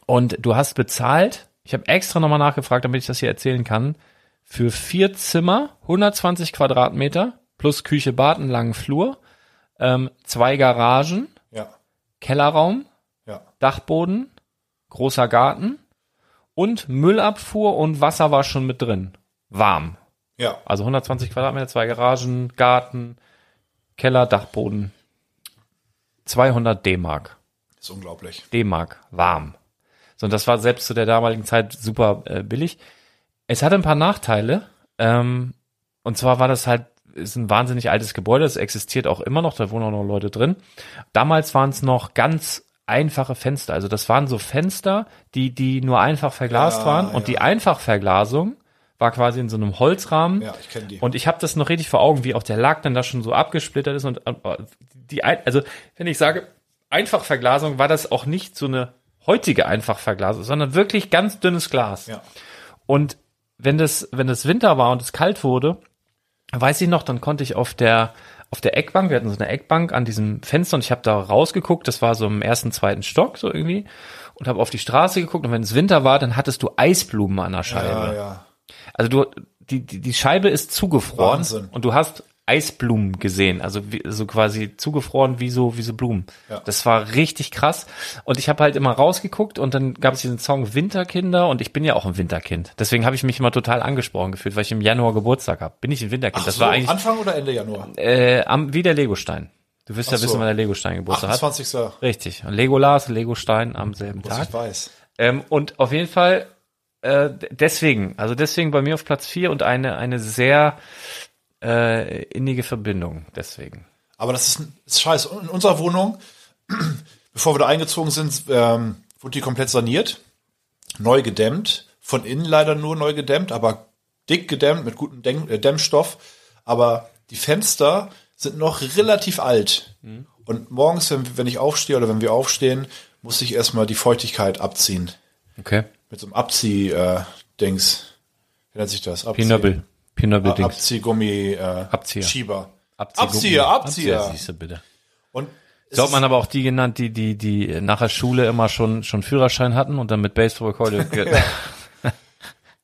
Und du hast bezahlt, ich habe extra nochmal nachgefragt, damit ich das hier erzählen kann, für vier Zimmer, 120 Quadratmeter, plus Küche, Bad, einen langen Flur, ähm, zwei Garagen, Ja. Kellerraum, Ja. Dachboden, großer Garten und Müllabfuhr und Wasser war schon mit drin. Warm. Ja. Also 120 Quadratmeter, zwei Garagen, Garten, Keller, Dachboden. 200 D-Mark. Ist unglaublich. D-Mark, warm. So, und das war selbst zu der damaligen Zeit super äh, billig. Es hatte ein paar Nachteile. Ähm, und zwar war das halt, ist ein wahnsinnig altes Gebäude, es existiert auch immer noch, da wohnen auch noch Leute drin. Damals waren es noch ganz einfache Fenster. Also das waren so Fenster, die, die nur einfach verglast Ja, waren. Und ja. die Einfachverglasung war quasi in so einem Holzrahmen. Ja, ich kenne die. Und ich habe das noch richtig vor Augen, wie auch der Lack dann da schon so abgesplittert ist und äh, die also wenn ich sage Einfachverglasung war das auch nicht so eine heutige Einfachverglasung, sondern wirklich ganz dünnes Glas. ja. Und wenn das wenn das Winter war und es kalt wurde, weiß ich noch, dann konnte ich auf der auf der Eckbank, wir hatten so eine Eckbank an diesem Fenster und ich habe da rausgeguckt, das war so im ersten, zweiten Stock so irgendwie und habe auf die Straße geguckt und wenn es Winter war, dann hattest du Eisblumen an der Scheibe. Ja, ja. Also du, die, die, die Scheibe ist zugefroren Wahnsinn. und du hast Eisblumen gesehen, also wie, so quasi zugefroren wie so wie so Blumen. Ja. Das war richtig krass und ich habe halt immer rausgeguckt und dann gab es diesen Song Winterkinder und ich bin ja auch ein Winterkind. Deswegen habe ich mich immer total angesprochen gefühlt, weil ich im Januar Geburtstag habe. Bin ich ein Winterkind. Ach das so, war eigentlich Anfang oder Ende Januar? äh, am, wie der Legostein. Du wirst ja Ach so. wissen, wann der Legostein Geburtstag hat. 28. Richtig. Und Legolas, Legostein am selben Was Tag. ich weiß. Ähm, und auf jeden Fall äh, deswegen, also deswegen bei mir auf Platz vier und eine eine sehr äh, innige Verbindung. Deswegen. Aber das ist, ist scheiße. In unserer Wohnung, bevor wir da eingezogen sind, ähm, wurde die komplett saniert, neu gedämmt. Von innen leider nur neu gedämmt, aber dick gedämmt mit gutem Dämm, äh, Dämmstoff. Aber die Fenster sind noch relativ alt. Und morgens, wenn, wenn ich aufstehe oder wenn wir aufstehen, muss ich erstmal die Feuchtigkeit abziehen. Okay. Mit so einem Abzieh-Dings. Wie nennt sich das? Abzieh-. Pinöbel Dings. Abziehgummi, äh, Abzieher. Schieber. Abziehgummi. Abzieher, Abzieher. siehst du bitte. Und So hat man aber auch die genannt, die, die, die nach der Schule immer schon, schon Führerschein hatten und dann mit Baseballkeule. ge-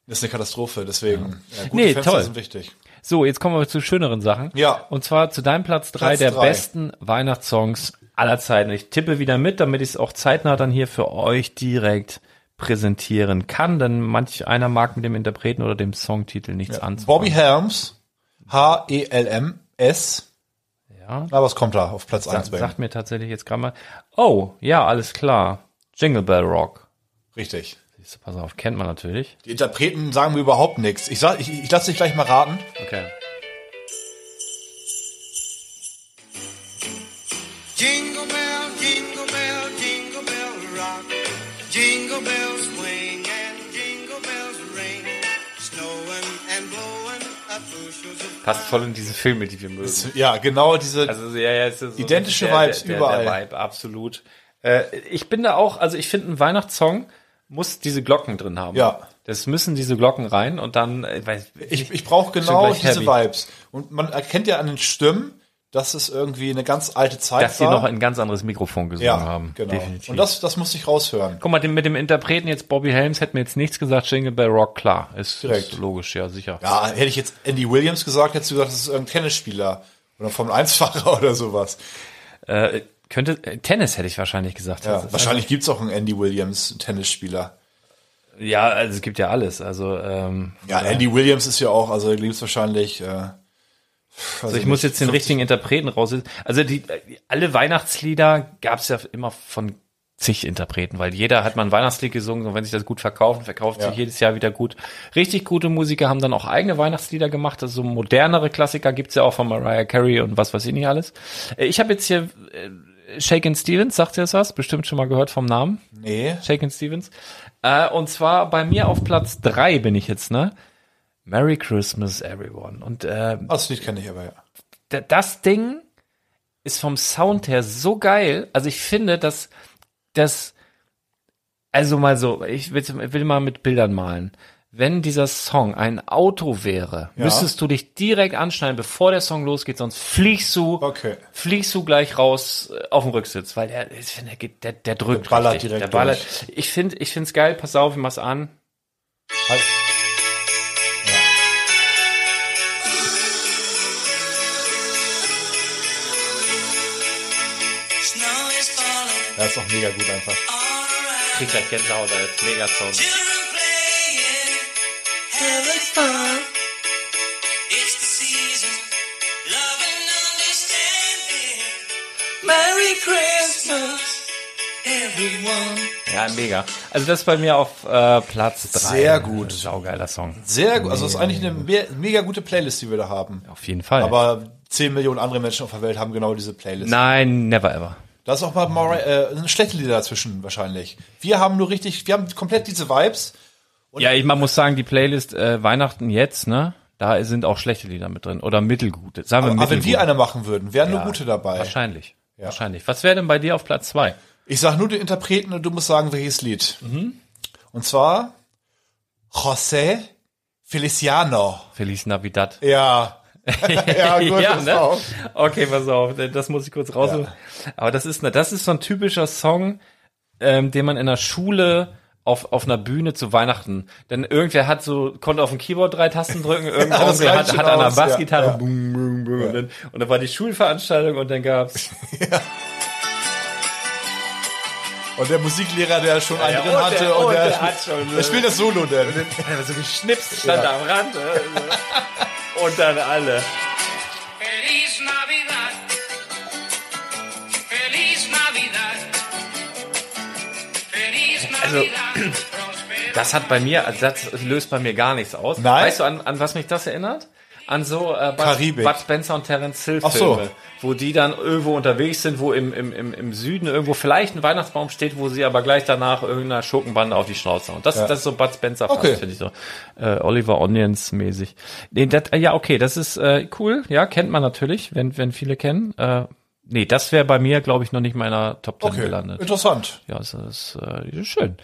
Das ist eine Katastrophe, deswegen. Ja, gute Nee, Fenster toll. sind wichtig. So, jetzt kommen wir zu schöneren Sachen. Ja. Und zwar zu deinem Platz drei Platz der drei. besten Weihnachtssongs aller Zeiten. Ich tippe wieder mit, damit ich es auch zeitnah dann hier für euch direkt präsentieren kann, denn manch einer mag mit dem Interpreten oder dem Songtitel nichts anfangen. Bobby Helms, H-E-L-M-S, Aber es kommt da auf Platz Sa 1 bei sagt mir tatsächlich jetzt gerade mal. Oh, ja, alles klar. Jingle Bell Rock. Richtig. Siehst du, pass auf, kennt man natürlich. Die Interpreten sagen mir überhaupt nichts. Ich, sag, ich, ich lasse dich gleich mal raten. Okay. Jingle Passt voll in diese Filme, die wir mögen. Ja, genau diese. Also ja, ja, so Identische der, Vibes der, der, überall. Der Vibe, absolut. Äh, ich bin da auch, also ich finde, ein Weihnachtssong muss diese Glocken drin haben. Ja. Das müssen diese Glocken rein und dann, äh, weiß, ich ich brauche Schon genau diese heavy. Vibes. Und man erkennt ja an den Stimmen, dass es irgendwie eine ganz alte Zeit dass sie war. noch ein ganz anderes Mikrofon gesungen ja, haben. genau. Definitiv. Und das, das musste ich raushören. Guck mal, mit dem Interpreten jetzt Bobby Helms hätte mir jetzt nichts gesagt, Jingle Bell Rock, klar. Ist, Direkt. ist logisch, ja, sicher. Ja, hätte ich jetzt Andy Williams gesagt, hättest du gesagt, das ist irgendein Tennisspieler oder Formel 1-Fahrer oder sowas. Äh, könnte, äh, Tennis hätte ich wahrscheinlich gesagt. Ja, Das ist wahrscheinlich gibt's auch einen Andy Williams Tennisspieler. Ja, also es gibt ja alles. Also, ähm, Ja, Andy Williams ist ja auch, also gibt's wahrscheinlich. Äh, Also ich muss jetzt den richtigen Interpreten raus. Also die alle Weihnachtslieder gab es ja immer von zig Interpreten, weil jeder hat mal ein Weihnachtslied gesungen und wenn sich das gut verkauft, verkauft Ja. sich jedes Jahr wieder gut. Richtig gute Musiker haben dann auch eigene Weihnachtslieder gemacht. Also so modernere Klassiker gibt's ja auch von Mariah Carey und was weiß ich nicht alles. Äh, Ich habe jetzt hier äh, Shakin' Stevens, sagt ihr das was? Bestimmt schon mal gehört vom Namen. Nee. Shakin' Stevens. Äh, und zwar bei mir auf Platz drei bin ich jetzt, ne? Merry Christmas, everyone. Und äh, Das Lied kenne ich aber ja. da- das Ding ist vom Sound her so geil. Also ich finde, dass das, also mal so, ich will, will mal mit Bildern malen. Wenn dieser Song ein Auto wäre, Ja. müsstest du dich direkt anschneiden, bevor der Song losgeht, sonst fliegst du, Okay. fliegst du gleich raus äh, auf den Rücksitz, weil der, ich finde, der, geht- der, der drückt Der ballert richtig. direkt der ballert. durch. Ich finde, ich finde es geil. Pass auf, ich mach's an. Halt. Ja, ist auch mega gut einfach. all around. Krieg gleich Gänsehaut, als mega Song. Ja, mega. Also das ist bei mir auf äh, Platz drei. Sehr gut. Saugeiler Song. Sehr gut. Also es ist eigentlich eine me mega gute Playlist, die wir da haben. Auf jeden Fall. Aber 10 Millionen andere Menschen auf der Welt haben genau diese Playlist. Nein, never ever. Da ist auch mal Mari- äh, eine schlechte Lieder dazwischen wahrscheinlich. Wir haben nur richtig, wir haben komplett diese Vibes. Ja, ich, man muss sagen, die Playlist äh, Weihnachten jetzt, ne? Da sind auch schlechte Lieder mit drin. Oder mittelgute. Sagen wir Aber, aber wenn wir eine machen würden, wären nur Ja, gute dabei. Wahrscheinlich. Wahrscheinlich. Was wäre denn bei dir auf Platz zwei? Ich sag nur den Interpreten und du musst sagen, welches Lied. Mhm. Und zwar José Feliciano. Feliz Navidad. Ja. ja, gut, ja, ne? Okay, pass auf, das muss ich kurz rausholen. Aber das ist, ne, das ist so ein typischer Song, ähm, den man in der Schule auf, auf einer Bühne zu Weihnachten, denn irgendwer hat so, konnte auf dem Keyboard drei Tasten drücken, irgendwer reicht hat, hat an der ja, Bassgitarre, ja. Boom, boom, boom, und, dann, und dann war die Schulveranstaltung und dann gab's, Und der Musiklehrer, der schon einen Ja, drin und hatte, der- und und der, der hat schon, der ne? spielt das Solo denn. also so geschnipst, stand Ja. da am Rand, äh, und dann alle. Feliz Navidad. Feliz Navidad. Feliz Also, Navidad. Das hat bei mir, also das löst bei mir gar nichts aus. Nein? Weißt du, an, an was mich das erinnert? An so äh, Bud. Bud Spencer und Terence Hill Filme, so. wo die dann irgendwo unterwegs sind, wo im, im, im, im Süden irgendwo vielleicht ein Weihnachtsbaum steht, wo sie aber gleich danach irgendeiner Schurkenbande auf die Schnauze hauen. Das, Ja. das ist so Bud Spencer Okay. finde ich so. Äh, Oliver Onions mäßig. Nee, das, äh, ja, okay, das ist äh, cool. Ja, kennt man natürlich, wenn, wenn viele kennen. Äh, nee, das wäre bei mir, glaube ich, noch nicht meiner Top 10 Okay, gelandet. interessant. Ja, das ist äh, schön.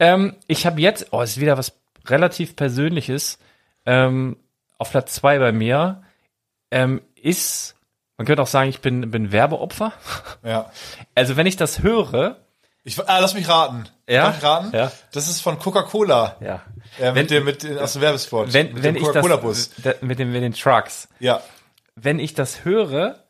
Ähm, ich habe jetzt, oh, ist wieder was relativ Persönliches. Ähm, auf Platz zwei bei mir ähm, ist, man könnte auch sagen, ich bin, bin Werbeopfer. Ja. Also wenn ich das höre, Ich, ah, lass mich raten. Ja? Darf ich raten? Ja. Das ist von Coca-Cola. ja, Äh, mit dem, mit aus dem Werbespot. wenn, mit wenn dem Coca-Cola-Bus. mit, dem, mit den Trucks, Ja. wenn ich das höre,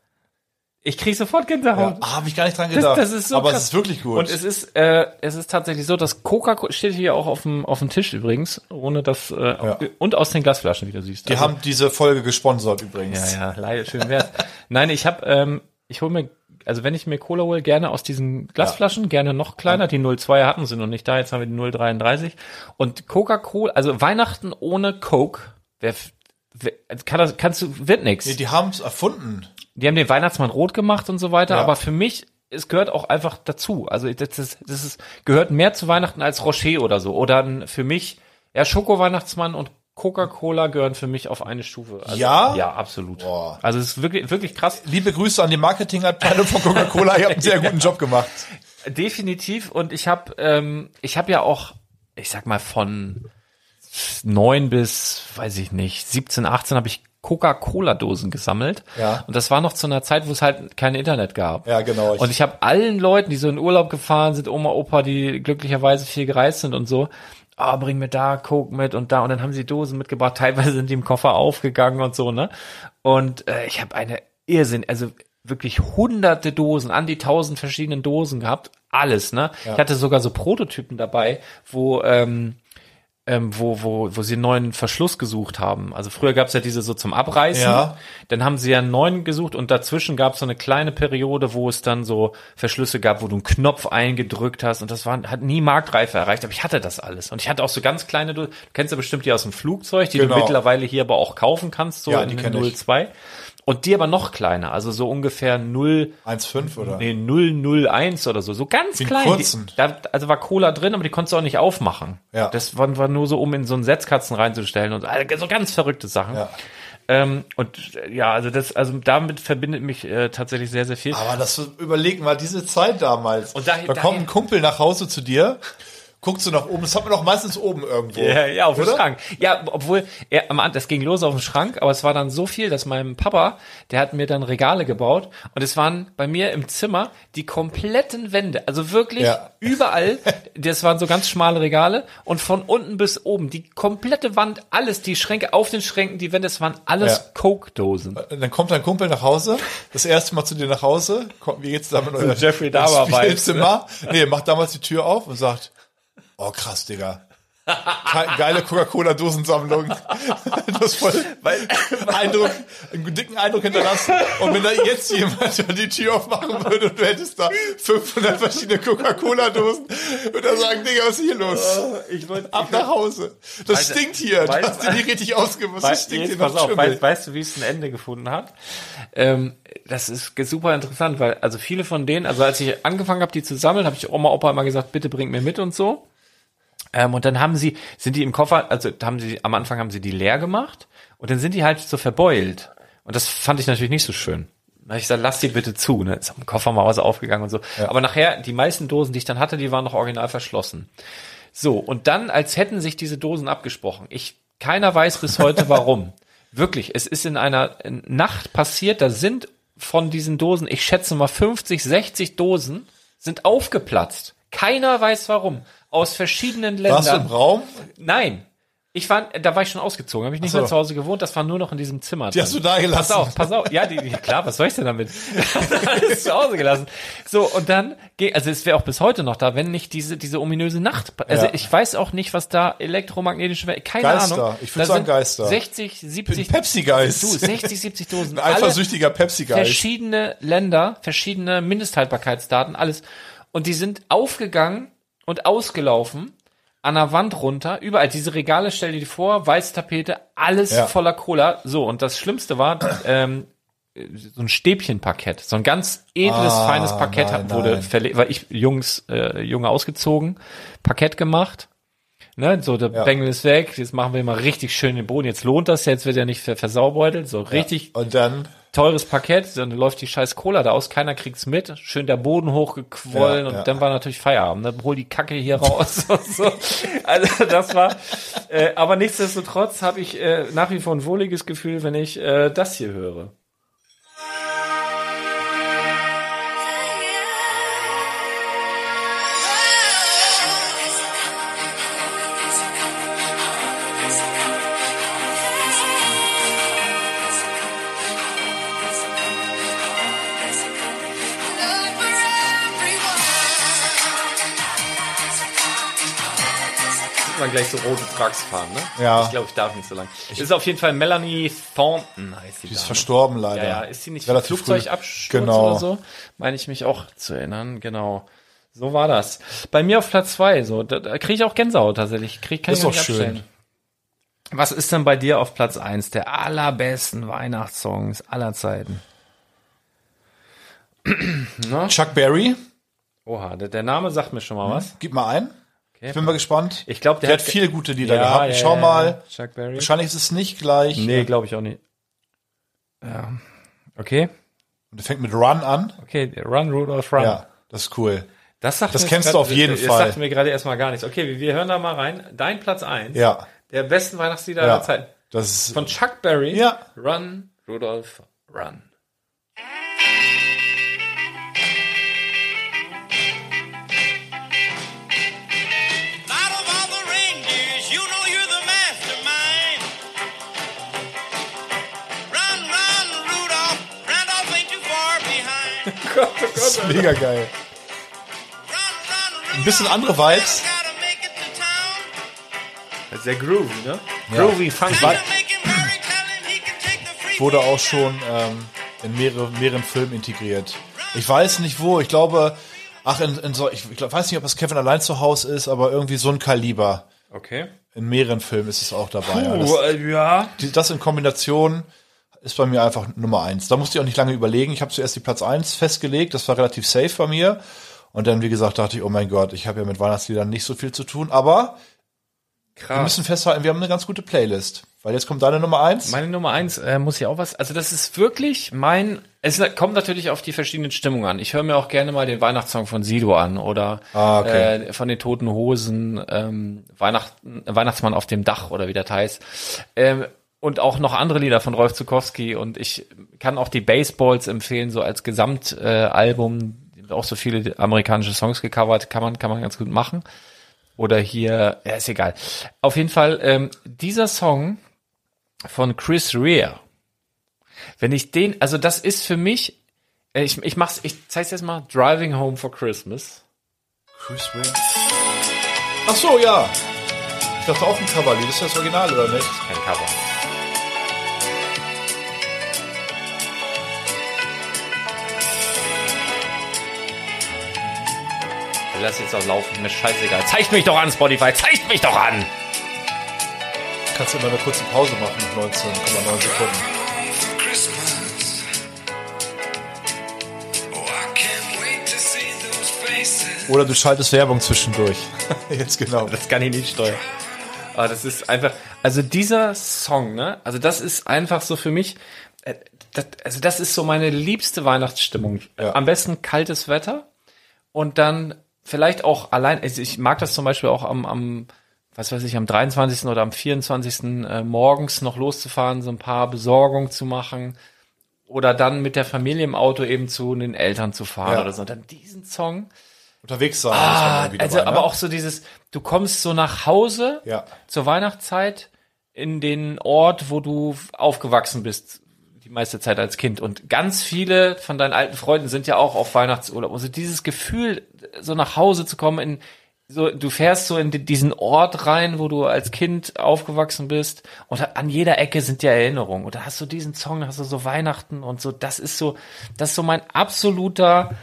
Ich kriege sofort Gänsehaut. Ah, habe ich gar nicht dran gedacht. Das, das ist so Aber krass. es ist wirklich gut. Und es ist, äh, es ist tatsächlich so, dass Coca-Cola steht hier auch auf dem, auf dem Tisch übrigens, ohne dass, äh, und aus den Glasflaschen, wie du siehst. die Also- haben diese Folge gesponsert übrigens. Ja, ja, leider, schön wär's. Nein, ich habe, ähm, ich hole mir, also wenn ich mir Cola hole, gerne aus diesen Glasflaschen, gerne noch kleiner. Die 02 hatten sie noch nicht da, jetzt haben wir die 033. Und Coca-Cola, also Weihnachten ohne Coke, wer, wer kann das, kannst du, wird nix. Nee, die haben es erfunden. Die haben den Weihnachtsmann rot gemacht und so weiter, Ja. aber für mich, es gehört auch einfach dazu. Also das, ist, das ist, gehört mehr zu Weihnachten als Rocher oder so. Oder für mich, ja, Schoko-Weihnachtsmann und Coca-Cola gehören für mich auf eine Stufe. Also, Ja? Ja, absolut. Boah. Also es ist wirklich, wirklich krass. Liebe Grüße an die Marketingabteilung von Coca-Cola. Ihr habt einen sehr guten Job gemacht. Definitiv. Und ich habe, ähm, ich habe ja auch, ich sag mal von neun bis, weiß ich nicht, 17, 18 habe ich Coca-Cola-Dosen gesammelt. Ja. Und das war noch zu einer Zeit, wo es halt kein Internet gab. Ja, genau. Ich- Und ich habe allen Leuten, die so in Urlaub gefahren sind, Oma, Opa, die glücklicherweise viel gereist sind und so, ah, bring mir da Coke mit und da. Und dann haben sie Dosen mitgebracht. Teilweise sind die im Koffer aufgegangen und so, ne? Und äh, ich habe eine Irrsinn, also wirklich hunderte Dosen, an die tausend verschiedenen Dosen gehabt. Alles, ne? Ich hatte sogar so Prototypen dabei, wo ähm, ähm, wo, wo, wo sie einen neuen Verschluss gesucht haben. Also früher gab es ja diese so zum Abreißen. Ja. Dann haben sie ja einen neuen gesucht und dazwischen gab es so eine kleine Periode, wo es dann so Verschlüsse gab, wo du einen Knopf eingedrückt hast und das war, hat nie Marktreife erreicht, aber ich hatte das alles. Und ich hatte auch so ganz kleine, du kennst ja bestimmt die aus dem Flugzeug, die Genau. du mittlerweile hier aber auch kaufen kannst, so Ja, in den kenn ich. 02. Und die aber noch kleiner, also so ungefähr 0, 1,5 oder? nee, 001 oder so, so ganz Die klein. kurzen. Die, da, also war Cola drin, aber die konntest du auch nicht aufmachen. Ja. Das war, war nur so, um in so einen Setzkasten reinzustellen und also so ganz verrückte Sachen. Ja. Ähm, und äh, ja, also das, also damit verbindet mich äh, tatsächlich sehr, sehr viel. Aber das überleg mal, diese Zeit damals. Und da- da kommt ein Kumpel nach Hause zu dir, guckst du nach oben, das hat man doch meistens oben irgendwo. Ja, ja, auf dem? Schrank. Ja, obwohl, am Anfang, das ging los auf dem Schrank, aber es war dann so viel, dass mein Papa, der hat mir dann Regale gebaut und es waren bei mir im Zimmer die kompletten Wände, also wirklich Ja. überall, das waren so ganz schmale Regale und von unten bis oben, die komplette Wand, alles, die Schränke auf den Schränken, die Wände, es waren alles Ja. Coke-Dosen. Dann kommt dein Kumpel nach Hause, das erste Mal zu dir nach Hause, kommt, wie geht's da mit eurem Jeffrey Dahmer Spielzimmer? Nee, macht damals die Tür auf und sagt, oh krass, Digga. Ge- Geile Coca-Cola-Dosensammlung. Du hast voll Eindruck, einen dicken Eindruck hinterlassen. Und wenn da jetzt jemand die Tür aufmachen würde und du hättest da 500 verschiedene Coca-Cola-Dosen, würde er sagen, Digga, was ist hier los? Ich wollte, Ab nach Hause. Das Weißt du- stinkt hier. Du weißt- hast dir nicht richtig ausgewusst. Das stinkt hier pass auf, weißt, weißt du, wie es ein Ende gefunden hat? Ähm, das ist super interessant, weil also viele von denen, also als ich angefangen habe, die zu sammeln, habe ich Oma, Opa immer gesagt, bitte bringt mir mit und so. Ähm, und dann haben sie, sind die im Koffer, also haben sie, am Anfang haben sie die leer gemacht und dann sind die halt so verbeult. Und das fand ich natürlich nicht so schön. Da hab ich gesagt, lass die bitte zu, ne? Ist am Koffer mal was aufgegangen und so. Aber nachher, die meisten Dosen, die ich dann hatte, die waren noch original verschlossen. So, und dann, als hätten sich diese Dosen abgesprochen. Ich, keiner weiß bis heute warum. Wirklich, es ist in einer Nacht passiert, da sind von diesen Dosen, ich schätze mal 50, 60 Dosen, sind aufgeplatzt. Keiner weiß warum. Aus verschiedenen Warst du im Ländern. Raum? Nein. Ich war, da war ich schon ausgezogen, habe ich nicht so. mehr zu Hause gewohnt, das war nur noch in diesem Zimmer. Die hast du da gelassen. Pass auf, pass auf. Ja, die, die, klar, was soll ich denn damit? Alles zu Hause gelassen. So, und dann, also es wäre auch bis heute noch da, wenn nicht diese, diese ominöse Nacht. Also Ja. ich weiß auch nicht, was da elektromagnetische, keine Geister. Ahnung. Ich würd Da sagen Geister. 60, 70, Pepsi-Geist. du, 60, 70 Dosen. Ein eifersüchtiger Pepsi-Geist. verschiedene Länder, verschiedene Mindesthaltbarkeitsdaten, alles. Und die sind aufgegangen und ausgelaufen, an der Wand runter, überall. Diese Regale, stell dir die vor, weiße Tapete, alles Ja. voller Cola. So, und das Schlimmste war, ähm, so ein Stäbchenparkett, so ein ganz edles, Ah, feines Parkett nein, hat, wurde verlegt, weil ich Jungs, äh, Junge ausgezogen, Parkett gemacht. Ne, so der Ja. Bengel ist weg, jetzt machen wir mal richtig schön den Boden. Jetzt lohnt das, jetzt wird er nicht ver versaubeutelt, so richtig Und dann, teures Parkett, dann läuft die scheiß Cola da aus, keiner kriegt's mit, schön der Boden hochgequollen Ja, und ja. dann war natürlich Feierabend, dann hol die Kacke hier raus und so. Also das war, äh, aber nichtsdestotrotz habe ich äh, nach wie vor ein wohliges Gefühl, wenn ich äh, das hier höre. Man gleich so rote Trucks fahren, ne? Ja. Ich glaube, ich darf nicht so lange. Ist auf jeden Fall Melanie Thornton, heißt die Die ist Dame. verstorben leider. Ja, ja, ist sie nicht Relativ Flugzeugabsturz. Genau. oder so? Meine ich mich auch zu erinnern, genau. So war das. Bei mir auf Platz zwei, so, da, da kriege ich auch Gänsehaut tatsächlich. Krieg, kann Ist ich doch nicht schön. abstellen. Was ist denn bei dir auf Platz eins der allerbesten Weihnachtssongs aller Zeiten? Chuck Berry, Oha, der, der Name sagt mir schon mal was. gib mal ein. Okay. Ich bin mal gespannt. Ich glaube, Der, hat viele gute Lieder ja, gehabt. Ich ja, schau mal. Chuck Berry. Wahrscheinlich ist es nicht gleich. Nee, glaube ich auch nicht. Ja. Okay. Der fängt mit Run an. Okay, Run, Rudolph, Run. Ja, das ist cool. Das, sagt Das kennst jetzt du grad- auf jeden das, Fall. Das sagt mir gerade erstmal gar nichts. Okay, wir, wir hören da mal rein. Dein Platz eins Ja, der besten Weihnachtslieder ja. aller Zeiten. Das ist Von Chuck Berry. Ja. Run, Rudolph, Run. Behind. das ist mega geil. Ein bisschen andere Vibes. Sehr groovy, ne? Groovy, funky. Wurde auch schon ähm, in mehrere, mehreren Filmen integriert. Ich weiß nicht wo. Ich glaube, ach, in, in so, ich, ich weiß nicht, ob das Kevin allein zu Hause ist, aber irgendwie so ein Kaliber. Okay. In mehreren Filmen ist es auch dabei. Ja, Puh, das, äh, ja. die, das in Kombination ist bei mir einfach Nummer eins. Da musste ich auch nicht lange überlegen. Ich habe zuerst die Platz eins festgelegt. Das war relativ safe bei mir. Und dann, wie gesagt, dachte ich, oh mein Gott, ich habe ja mit Weihnachtsliedern nicht so viel zu tun. Aber wir Krass. müssen festhalten, wir haben eine ganz gute Playlist. Weil jetzt kommt deine Nummer eins. Meine Nummer eins äh, muss ja auch was. Also das ist wirklich mein. Es kommt natürlich auf die verschiedenen Stimmungen an. Ich höre mir auch gerne mal den Weihnachtssong von Sido an oder Ah, okay. äh, von den Toten Hosen, ähm, Weihnachten, Weihnachtsmann auf dem Dach oder wie das heißt. Ähm, und auch noch andere Lieder von Rolf Zukowski. Und ich kann auch die Baseballs empfehlen, so als Gesamtalbum. Äh, auch so viele amerikanische Songs gecovert, kann man, kann man ganz gut machen. Oder hier, ja, ist egal. Auf jeden Fall, ähm, dieser Song von Chris Rea. Wenn ich den, also das ist für mich, äh, ich, ich mach's, ich zeig's jetzt mal, Driving Home for Christmas. Chris Rea. Ach so, ja. Ich dachte auch ein Coverlied. Ist das Original oder nicht? Kein Cover. Lass jetzt auch laufen, mir scheißegal. Zeigt mich doch an, Spotify, zeigt mich doch an! Kannst du immer eine kurze Pause machen mit 19,9 Sekunden. Oder du schaltest Werbung zwischendurch. Jetzt genau. Das kann ich nicht steuern. Aber das ist einfach, also dieser Song, ne, also das ist einfach so für mich, äh, das, also das ist so meine liebste Weihnachtsstimmung. Ja. Am besten kaltes Wetter und dann vielleicht auch allein, also ich mag das zum Beispiel auch am, am was weiß ich, am 23. oder am 24. äh, morgens noch loszufahren, so ein paar Besorgungen zu machen oder dann mit der Familie im Auto eben zu den Eltern zu fahren Ja. oder so. Und dann diesen Song, Unterwegs sein. Ah, also aber ne? auch so dieses, du kommst so nach Hause Ja. zur Weihnachtszeit in den Ort, wo du aufgewachsen bist, die meiste Zeit als Kind. Und ganz viele von deinen alten Freunden sind ja auch auf Weihnachtsurlaub. Also dieses Gefühl, so nach Hause zu kommen, in so, du fährst so in di- diesen Ort rein, wo du als Kind aufgewachsen bist. Und an jeder Ecke sind ja Erinnerungen. Und da hast du diesen Song, da hast du so Weihnachten und so. Das ist so, das ist so mein absoluter,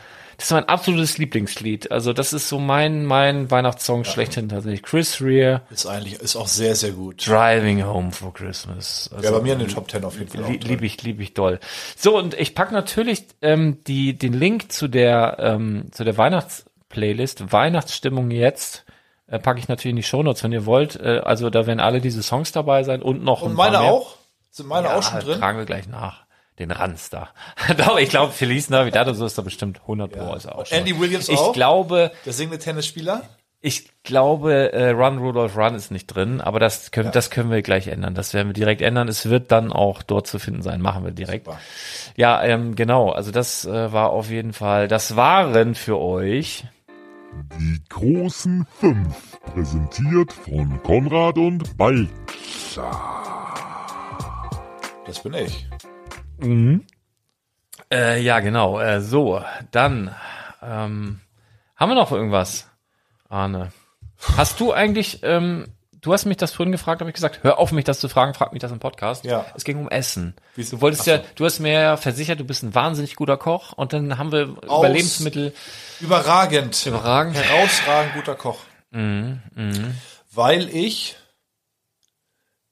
das ist mein absolutes Lieblingslied. Also das ist so mein, mein Weihnachtssong schlechthin tatsächlich. Chris Rea, Ist eigentlich, ist auch sehr, sehr gut. Driving Home for Christmas. Also, Ja, bei mir in den Top 10 auf jeden Fall. drin. Lieb ich, lieb ich doll. So, und ich pack natürlich ähm, die, den Link zu der, ähm, zu der Weihnachtsplaylist, Weihnachtsstimmung jetzt, äh, packe ich natürlich in die Shownotes, wenn ihr wollt. Äh, also da werden alle diese Songs dabei sein und noch Und meine auch? Sind meine Ja, auch schon drin? tragen wir gleich nach. Den Ranz da. Doch, ich glaube, Feliz Navidad so ist da bestimmt 100 Pro. Ist er auch schon. Andy Williams ich auch? glaube, Der singende Tennisspieler? ich glaube, äh, Run Rudolph Run ist nicht drin, aber das können, das können wir gleich ändern. Das werden wir direkt ändern. Es wird dann auch dort zu finden sein. Machen wir direkt. Super. Ja, ähm, genau. Also das äh, war auf jeden Fall. Das waren für euch. Die großen fünf, präsentiert von Konrad und Balk. Das bin ich. Äh, ja, genau. Äh, so, dann ähm, haben wir noch irgendwas, Arne. Hast du eigentlich ähm, du hast mich das vorhin gefragt, habe ich gesagt, hör auf mich das zu fragen, frag mich das im Podcast. Ja. Es ging um Essen. Du wolltest Ach so. ja, du hast mir ja versichert, du bist ein wahnsinnig guter Koch und dann haben wir über Aus- Lebensmittel Überragend. überragend. Herausragend guter Koch. Mhm, Weil ich,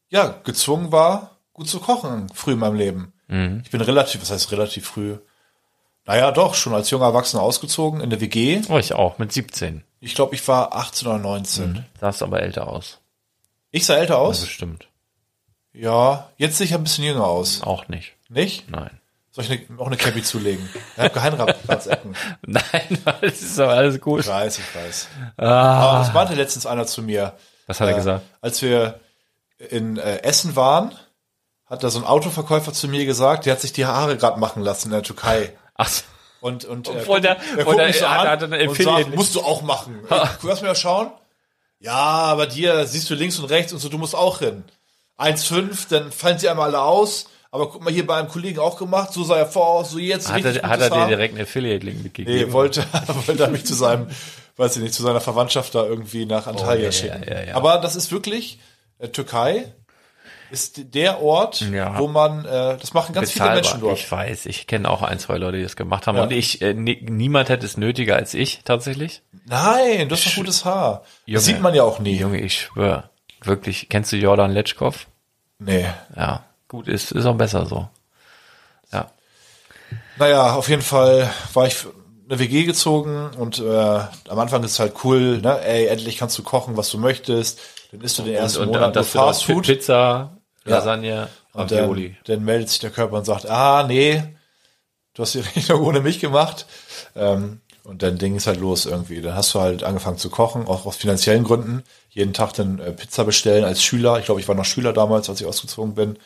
ja, gezwungen war, gut zu kochen früh in meinem Leben. Mhm. Ich bin relativ, was heißt relativ früh? Naja, doch, schon als junger Erwachsener ausgezogen in der WG. Oh, ich auch, mit 17. Ich glaube, ich war 18 oder 19. Sahst aber älter aus. Ich sah älter aus? Bestimmt. Ja, jetzt sehe ich ein bisschen jünger aus. Auch nicht. Nicht? Nein. Soll ich eine, auch eine Cappy zulegen? Ich habe Geheimratsecken. Nein, das ist aber alles gut. Ich weiß, ich weiß. Aber das meinte letztens einer zu mir. Was hat er Äh, gesagt? Als wir in äh, Essen waren, hat da so ein Autoverkäufer zu mir gesagt, der hat sich die Haare gerade machen lassen in der Türkei. Ach, so. Und, und äh, Obwohl der- er obwohl guckt der- mich so hat- an hat eine und sagt, musst du auch machen. Ey, Lass mir das schauen. Ja, aber dir siehst du links und rechts und so, du musst auch hin. 1,5, dann fallen sie einmal alle aus. Aber guck mal, hier bei einem Kollegen auch gemacht, so sah er vor aus, so jetzt Hat er, hat er dir direkt einen Affiliate-Link mitgegeben? Nee, wollte, wollte er mich zu seinem, weiß ich nicht, zu seiner Verwandtschaft da irgendwie nach Antalya Oh, ja, schicken. ja, ja. Aber das ist wirklich, äh, Türkei ist der Ort, Ja. wo man, äh, das machen ganz viele Bezahlbar. Menschen dort. Ich weiß, ich kenne auch ein, zwei Leute, die das gemacht haben. Ja. Und ich, äh, ni- niemand hätte es nötiger als ich, tatsächlich. Nein, du hast doch gutes Haar. Junge. das sieht man ja auch nie. Junge, ich schwöre. Wirklich. Kennst du Jordan Letschkow? Nee. Ja. Gut, ist, ist auch besser so. Ja. Naja, auf jeden Fall war ich eine WG gezogen und äh, am Anfang ist es halt cool, ne? Ey, endlich kannst du kochen, was du möchtest. Dann isst du den ersten und, Monat und nur das Fast Fast Food. Pizza, Ja. Lasagne, Und Ravioli. dann, dann meldet sich der Körper und sagt, ah, nee, du hast die Rechnung ohne mich gemacht. Ähm, und dann Ding ist halt los irgendwie. Dann hast du halt angefangen zu kochen, auch aus finanziellen Gründen. Jeden Tag dann äh, Pizza bestellen als Schüler. Ich glaube, ich war noch Schüler damals, als ich ausgezogen bin.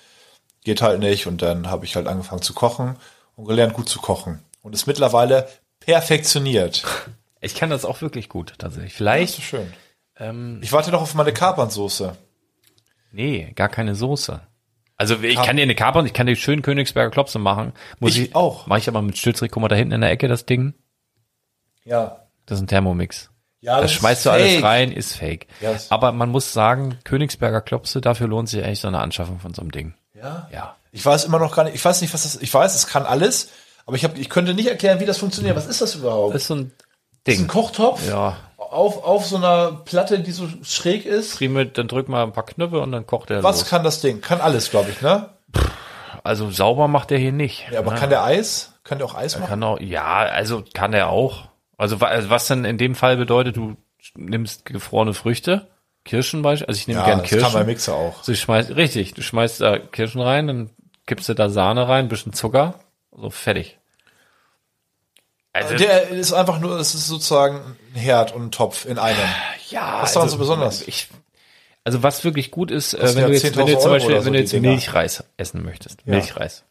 Geht halt nicht. Und dann habe ich halt angefangen zu kochen und gelernt, gut zu kochen. Und ist mittlerweile perfektioniert. Ich kann das auch wirklich gut, tatsächlich. Vielleicht, ist schön. ähm, Ich warte noch auf meine Kapernsoße. Nee, gar keine Soße. Also ich kann dir eine Kapern, ich kann dir schön Königsberger Klopse machen. Muss Ich auch. Mache ich aber mit Stützrig, guck mal da hinten in der Ecke das Ding. Ja. Das ist ein Thermomix. Ja, Das ist schmeißt du alles fake. rein, ist fake. Ist- Aber man muss sagen, Königsberger Klopse, dafür lohnt sich echt so eine Anschaffung von so einem Ding. Ja. Ja. Ich weiß immer noch gar nicht, ich weiß nicht, was das, ich weiß, es kann alles, aber ich, hab, ich könnte nicht erklären, wie das funktioniert. Was ist das überhaupt? Das ist so ein Das ist Ding. ein Kochtopf Ja. auf, auf so einer Platte, die so schräg ist. Prima, dann drück mal ein paar Knöpfe und dann kocht er Was los. kann das Ding? Kann alles, glaube ich, ne? Also sauber macht er hier nicht. Ja, aber ne? kann der Eis? Kann der auch Eis machen? Kann auch, ja, also kann er auch. Also also was dann in dem Fall bedeutet, du nimmst gefrorene Früchte, Kirschen beispielsweise, also ich nehme Ja, gern das kann Kirschen. mein Mixer auch. So, ich schmeiß, richtig, du schmeißt da Kirschen rein, dann kippst du da Sahne rein, bisschen Zucker, so fertig. Also, Der ist einfach nur, es ist sozusagen ein Herd und ein Topf in einem. ja, was ist daran so besonders? Ich, also was wirklich gut ist, äh, wenn du jetzt, wenn du 10.000 zum Beispiel, so wenn du jetzt. Milchreis essen möchtest, Ja. Milchreis,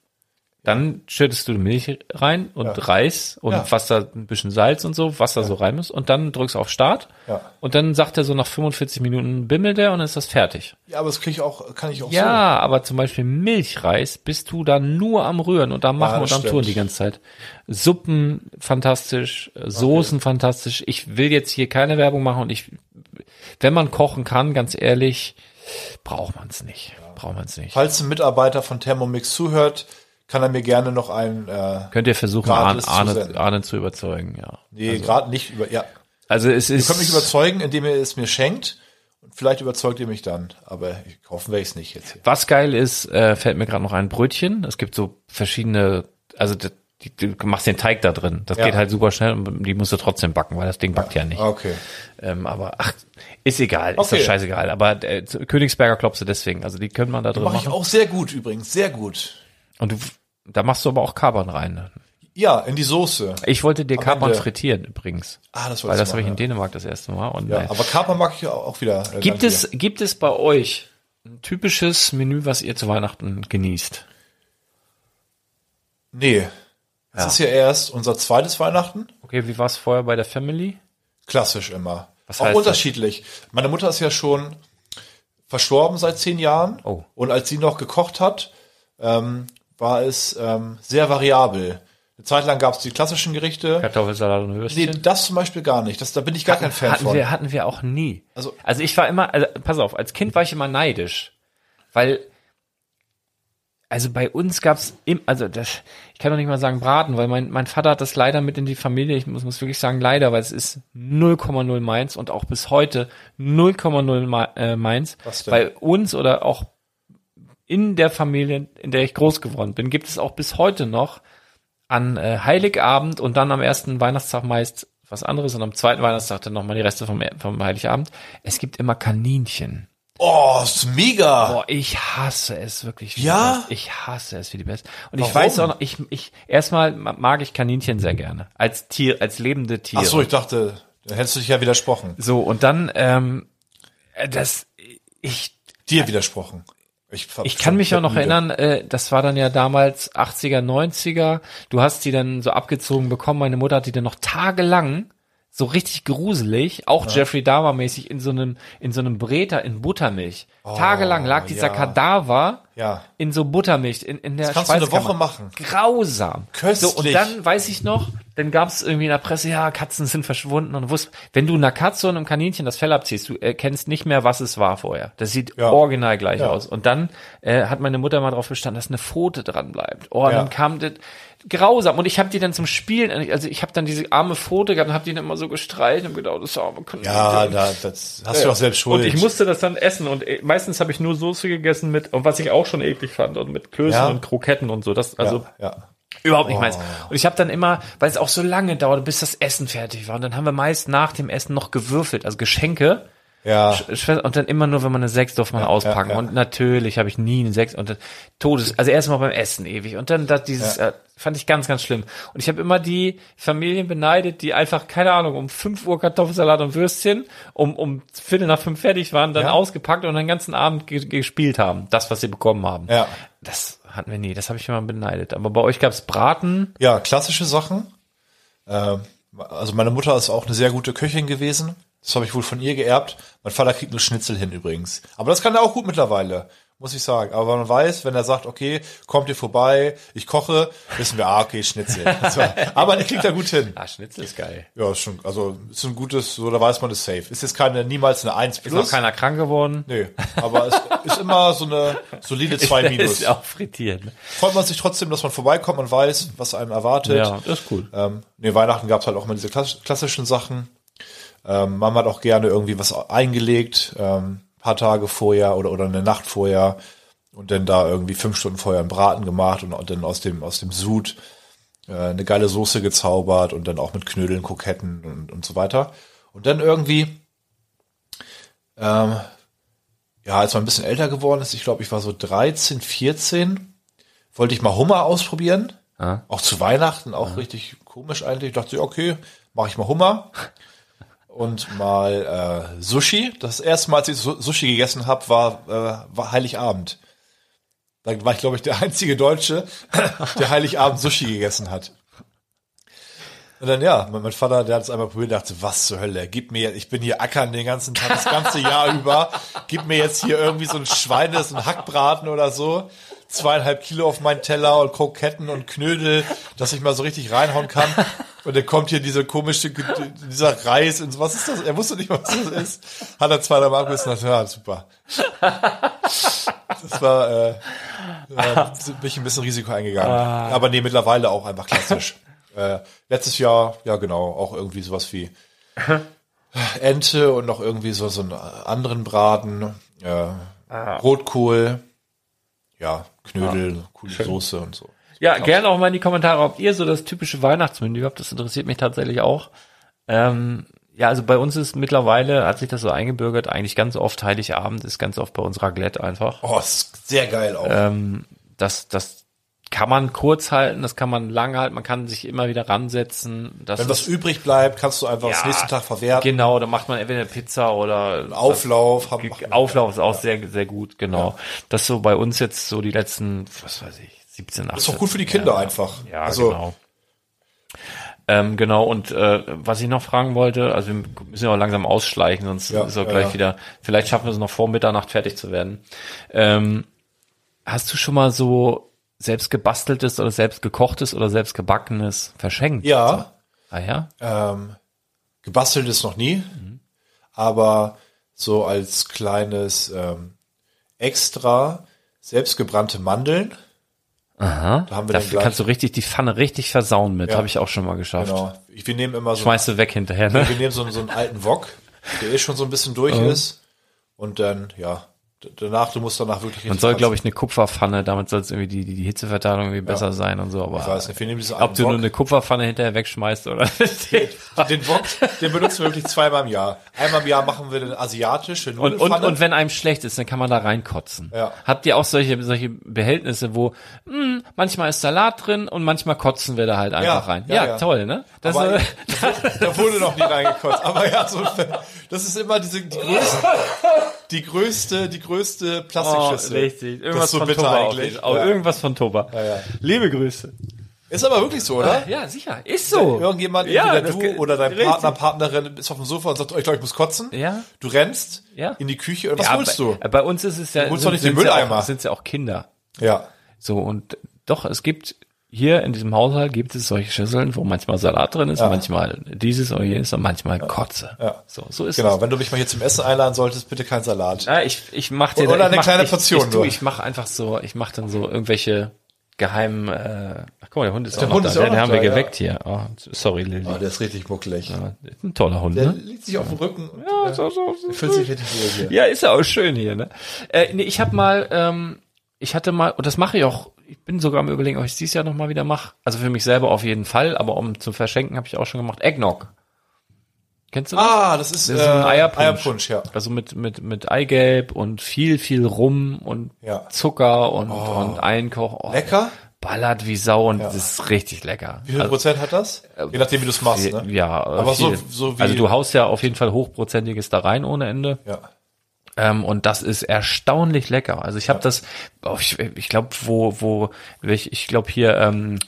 dann schüttest du Milch rein und Ja. Reis und Ja. was da ein bisschen Salz und so, was da so rein muss und dann drückst du auf Start Ja. und dann sagt er so nach 45 Minuten bimmelt der und dann ist das fertig. Ja, aber das kriege ich auch, kann ich auch Ja, aber zum Beispiel Milchreis bist du da nur am Rühren und am Machen und am stimmt. Tun die ganze Zeit. Suppen fantastisch, Soßen fantastisch. Ich will jetzt hier keine Werbung machen und ich, wenn man kochen kann, ganz ehrlich, braucht man es nicht. Braucht man es so. nicht. Falls ein Mitarbeiter von Thermomix zuhört, kann er mir gerne noch einen, äh, Könnt ihr versuchen, Arne, Arne. Arne zu überzeugen, ja. nee, gerade nicht über, ja. Also es Ihr ist. könnt mich überzeugen, indem ihr es mir schenkt. Und vielleicht überzeugt ihr mich dann. Aber ich, werde ich es nicht jetzt hier. Was geil ist, äh, fällt mir gerade noch ein Brötchen. Es gibt so verschiedene, also die, die, du machst den Teig da drin. Das Ja. geht halt super schnell und die musst du trotzdem backen, weil das Ding backt ja nicht. Okay. Ähm, aber ach, ist egal, ist Okay. doch scheißegal. Aber äh, Königsberger Klopse deswegen, also die können man da drin Mache ich machen. auch sehr gut übrigens. Sehr gut. Und du, da machst du aber auch Kapern rein. Ja, in die Soße. Ich wollte dir Am Kapern Ende. frittieren übrigens. Ah, das Weil das habe ich in Dänemark das erste Mal. Und ja. nein. aber Kapern mag ich auch wieder. Äh, gibt es, gibt es bei euch ein typisches Menü, was ihr zu Weihnachten genießt? Nee. Es Ja. ist ja erst unser zweites Weihnachten. Okay, wie war es vorher bei der Family? Klassisch immer. Was auch heißt das? unterschiedlich. Meine Mutter ist ja schon verstorben seit zehn Jahren. Oh. Und als sie noch gekocht hat, ähm, war es ähm, sehr variabel. Eine Zeit lang gab es die klassischen Gerichte. Kartoffelsalat und Würstchen. Nee, das zum Beispiel gar nicht. Das, da bin ich gar kein Fan hatten von. wir, hatten wir auch nie. Also- Also, ich war immer, also, pass auf, als Kind war ich immer neidisch. Weil, also bei uns gab's im, also das, ich kann doch nicht mal sagen Braten, weil mein, mein Vater hat das leider mit in die Familie, ich muss, muss wirklich sagen leider, weil es ist 0,0 meins und auch bis heute 0,0 Ma- äh, meins. Was denn? Bei uns oder auch in der Familie, in der ich groß geworden bin, gibt es auch bis heute noch an äh, Heiligabend und dann am ersten Weihnachtstag meist was anderes und am zweiten Weihnachtstag dann nochmal die Reste vom, vom Heiligabend. Es gibt immer Kaninchen. Oh, ist mega. Boah, ich hasse es wirklich. Ja? Ich hasse es wie die Pest. Und ich Warum? weiß auch noch, ich, ich, erstmal mag ich Kaninchen sehr gerne. Als Tier, als lebende Tiere. Ach so, ich dachte, da hättest du dich ja widersprochen. So, und dann, ähm, äh, das, ich, Dir widersprochen. Ich, Ich kann mich auch noch erinnern, äh, das war dann ja damals 80er, 90er. Du hast die dann so abgezogen bekommen. Meine Mutter hat die dann noch tagelang so richtig gruselig, auch Jeffrey Dahmer mäßig in so einem in so einem Breter in Buttermilch. tagelang lag dieser ja. Kadaver Ja. in so Buttermilch in, in der Das kannst du eine. Woche machen. Grausam. Köstlich. So, und dann weiß ich noch, dann gab es irgendwie in der Presse, ja, Katzen sind verschwunden und wusst, wenn du einer Katze und einem Kaninchen das Fell abziehst, du erkennst nicht mehr, was es war vorher. Das sieht Ja. original gleich Ja. aus. Und dann äh, hat meine Mutter mal darauf bestanden, dass eine Pfote dran bleibt. Oh, Ja. dann kam das grausam. Und ich habe die dann zum Spielen, also ich habe dann diese arme Pfote gehabt und habe die dann immer so gestreicht und gedacht, das arme Kaninchen. Ja, da, das hast du doch selbst schuld. Und ich musste das dann essen und äh, meistens habe ich nur Soße gegessen mit, und was ich auch schon eklig fand, und mit Klößen Ja. und Kroketten und so. Das, also ja, ja. Überhaupt nicht meins. Und ich habe dann immer, weil es auch so lange dauerte, bis das Essen fertig war. Und dann haben wir meist nach dem Essen noch gewürfelt, also Geschenke. Ja. Sch- Und dann immer nur, wenn man eine Sechs durfte man auspacken. ja. Und natürlich habe ich nie eine Sechs und das Todes, also erstmal beim Essen ewig. Und dann das dieses, äh, fand ich ganz, ganz schlimm. Und ich habe immer die Familien beneidet, die einfach, keine Ahnung, um 5 Uhr Kartoffelsalat und Würstchen, um, um Viertel nach fünf fertig waren, dann Ja. ausgepackt und den ganzen Abend ge gespielt haben. Das, was sie bekommen haben. Ja. Das hatten wir nie, das habe ich immer beneidet. Aber bei euch gab's Braten. Ja, klassische Sachen. Ähm, also meine Mutter ist auch eine sehr gute Köchin gewesen. Das habe ich wohl von ihr geerbt. Mein Vater kriegt nur Schnitzel hin übrigens. Aber das kann er auch gut mittlerweile, muss ich sagen. Aber man weiß, wenn er sagt, okay, kommt ihr vorbei, ich koche, wissen wir, ah, okay, Schnitzel. So. Aber er kriegt da gut hin. Ah, Schnitzel ist geil. Ja, ist schon, also ist ein gutes, so da weiß man, ist safe. Ist jetzt keine, niemals eine 1 Ist noch plus. keiner krank geworden. Nee, aber es ist immer so eine solide 2 minus. Ist auch frittiert. Ne? Freut man sich trotzdem, dass man vorbeikommt, man weiß, was einem erwartet. Ja, das ist cool. Ähm, nee, Weihnachten gab's halt auch immer diese klass klassischen Sachen. Ähm, Mama hat auch gerne irgendwie was eingelegt, ähm, paar Tage vorher oder, oder eine Nacht vorher und dann da irgendwie fünf Stunden vorher einen Braten gemacht und, und dann aus dem, aus dem Sud äh, eine geile Soße gezaubert und dann auch mit Knödeln, Kroketten und, und so weiter. Und dann irgendwie, ähm, ja, als man ein bisschen älter geworden ist, ich glaube, ich war so 13, 14, wollte ich mal Hummer ausprobieren. Ah. Auch zu Weihnachten, auch richtig komisch eigentlich. Ich dachte, okay, mache ich mal Hummer. Und mal äh, Sushi. Das erste Mal, als ich Su- Sushi gegessen habe, war, äh, war Heiligabend. Da war ich, glaube ich, der einzige Deutsche, der Heiligabend Sushi gegessen hat. Und dann, ja, mein, mein Vater, der hat es einmal probiert, dachte, was zur Hölle, gib mir, ich bin hier ackern den ganzen Tag, das ganze Jahr über, gib mir jetzt hier irgendwie so ein Schweines, ein Hackbraten oder so, zweieinhalb Kilo auf meinen Teller und Kroketten und Knödel, dass ich mal so richtig reinhauen kann. Und dann kommt hier diese komische, dieser Reis und so, was ist das? Er wusste nicht, was das ist. Hat er zwei, drei Mal abgebissen und ja, super. Das war, äh, äh, bin ich ein bisschen Risiko eingegangen. Aber nee, mittlerweile auch einfach klassisch. äh, letztes Jahr, ja genau, auch irgendwie sowas wie Ente und noch irgendwie so, so einen anderen Braten, äh, Rotkohl, ja, Knödel, coole Soße und so. Ja, gerne auch mal in die Kommentare, ob ihr so das typische Weihnachtsmenü habt. Das interessiert mich tatsächlich auch. Ähm, ja, also bei uns ist mittlerweile, hat sich das so eingebürgert, eigentlich ganz oft Heiligabend ist ganz oft bei uns Raclette einfach. Oh, ist sehr geil auch. Ähm, das, das kann man kurz halten, das kann man lang halten, man kann sich immer wieder ransetzen. Das Wenn was ist- übrig bleibt, kannst du einfach das Ja, nächsten Tag verwerten. Genau, da macht man entweder eine Pizza oder Auflauf. Haben, Auflauf ist auch sehr, sehr gut, genau. Das ist so bei uns jetzt so die letzten, was weiß ich, 17, 18. ist doch gut für die Kinder einfach. Ja, also, genau. Ähm, genau, und äh, was ich noch fragen wollte, also wir müssen ja auch langsam ausschleichen, sonst Ja, ist auch ja, gleich ja. wieder, vielleicht schaffen wir es noch vor Mitternacht fertig zu werden. Ähm, hast du schon mal so selbst gebasteltes oder selbst gekochtes oder selbst gebackenes verschenkt? Ja, Ah ja? ähm, gebastelt ist noch nie, aber so als kleines ähm, Extra selbstgebrannte Mandeln. Aha. Da haben wir Dafür kannst du richtig die Pfanne richtig versauen mit. Ja. Habe ich auch schon mal geschafft. Genau. Ich, wir nehmen immer so, Schmeißt du weg hinterher, ne? wir nehmen so, so einen alten Wok, der eh schon so ein bisschen durch ist. Und dann, ja, danach, du musst danach wirklich Man soll, glaube ich, eine Kupferpfanne, damit soll es irgendwie die, die, die Hitzeverteilung irgendwie besser sein und so, aber ich weiß nicht, wir nehmen diesen ob du nur eine Kupferpfanne hinterher wegschmeißt oder Den Wok, den benutzen wir wirklich zweimal im Jahr. Einmal im Jahr machen wir den asiatische Und, und, und wenn einem schlecht ist, dann kann man da reinkotzen. Ja. Habt ihr auch solche, solche Behältnisse, wo mh, manchmal ist Salat drin und manchmal kotzen wir da halt einfach rein? ja, Ja, ja. toll, ne? Das, Aber äh, da wurde noch nie reingekotzt. Aber ja, so, das ist immer diese, die größte, die größte, die größte oh, Plastikschüssel. richtig. Das Irgendwas ist so von bitter Toba eigentlich. eigentlich. Oh, Ja. Irgendwas von Toba. ja. Liebe Grüße. Ist aber wirklich so, oder? Ja, sicher. Ist so. Irgendjemand, Ja, entweder du oder dein richtig. Partner, Partnerin ist auf dem Sofa und sagt, oh, ich glaube, ich muss kotzen. Ja. Du rennst Ja. in die Küche und was ja, holst bei, du? Bei uns ist es ja, holst doch nicht den ja Mülleimer. auch, sind ja auch Kinder. Ja. So, und doch, es gibt hier in diesem Haushalt gibt es solche Schüsseln, wo manchmal Salat drin ist, Ja. manchmal dieses oder jenes und manchmal Kotze. Ja. So, so ist Genau, es. wenn du mich mal hier zum Essen einladen solltest, bitte kein Salat. Ja, ich, ich mach dir Oder da- ich eine mach, kleine ich, Portion Ich, tu, nur. ich mach einfach so, ich mach dann so irgendwelche geheimen, äh, ach guck mal, der Hund ist Der auch noch Hund da. ist auch Den noch haben da, wir ja. geweckt hier. Oh, sorry, Lilly. Oh, der ist richtig muckelig. Ja, ein toller Hund, Der ne? liegt sich auf dem Rücken und Ja, äh, so, so, so, fühlt sich richtig wohl hier. Ja, ist ja auch schön hier, ne? Äh, nee, ich habe mal, ähm, ich hatte mal, und das mache ich auch, ich bin sogar am überlegen, ob ich es dieses Jahr nochmal wieder mache. Also für mich selber auf jeden Fall, aber um zu verschenken habe ich auch schon gemacht. Eggnog. Kennst du das? Ah, das ist, Das ist ein äh, Eierpunsch. Eierpunsch, ja. Also mit, mit, mit Eigelb und viel, viel Rum und Ja. Zucker und, und Einkoch. Oh, Lecker? Ballert wie Sau und das ist richtig lecker. Wie viel Prozent hat das? Je nachdem, wie du es machst, ne? Also, Ja, Aber so, viel. so wie, also du haust ja auf jeden Fall hochprozentiges da rein ohne Ende. ja. Ähm, und das ist erstaunlich lecker. Also ich habe das, oh, ich, ich glaube, wo, wo, ich, ich glaube hier, ähm,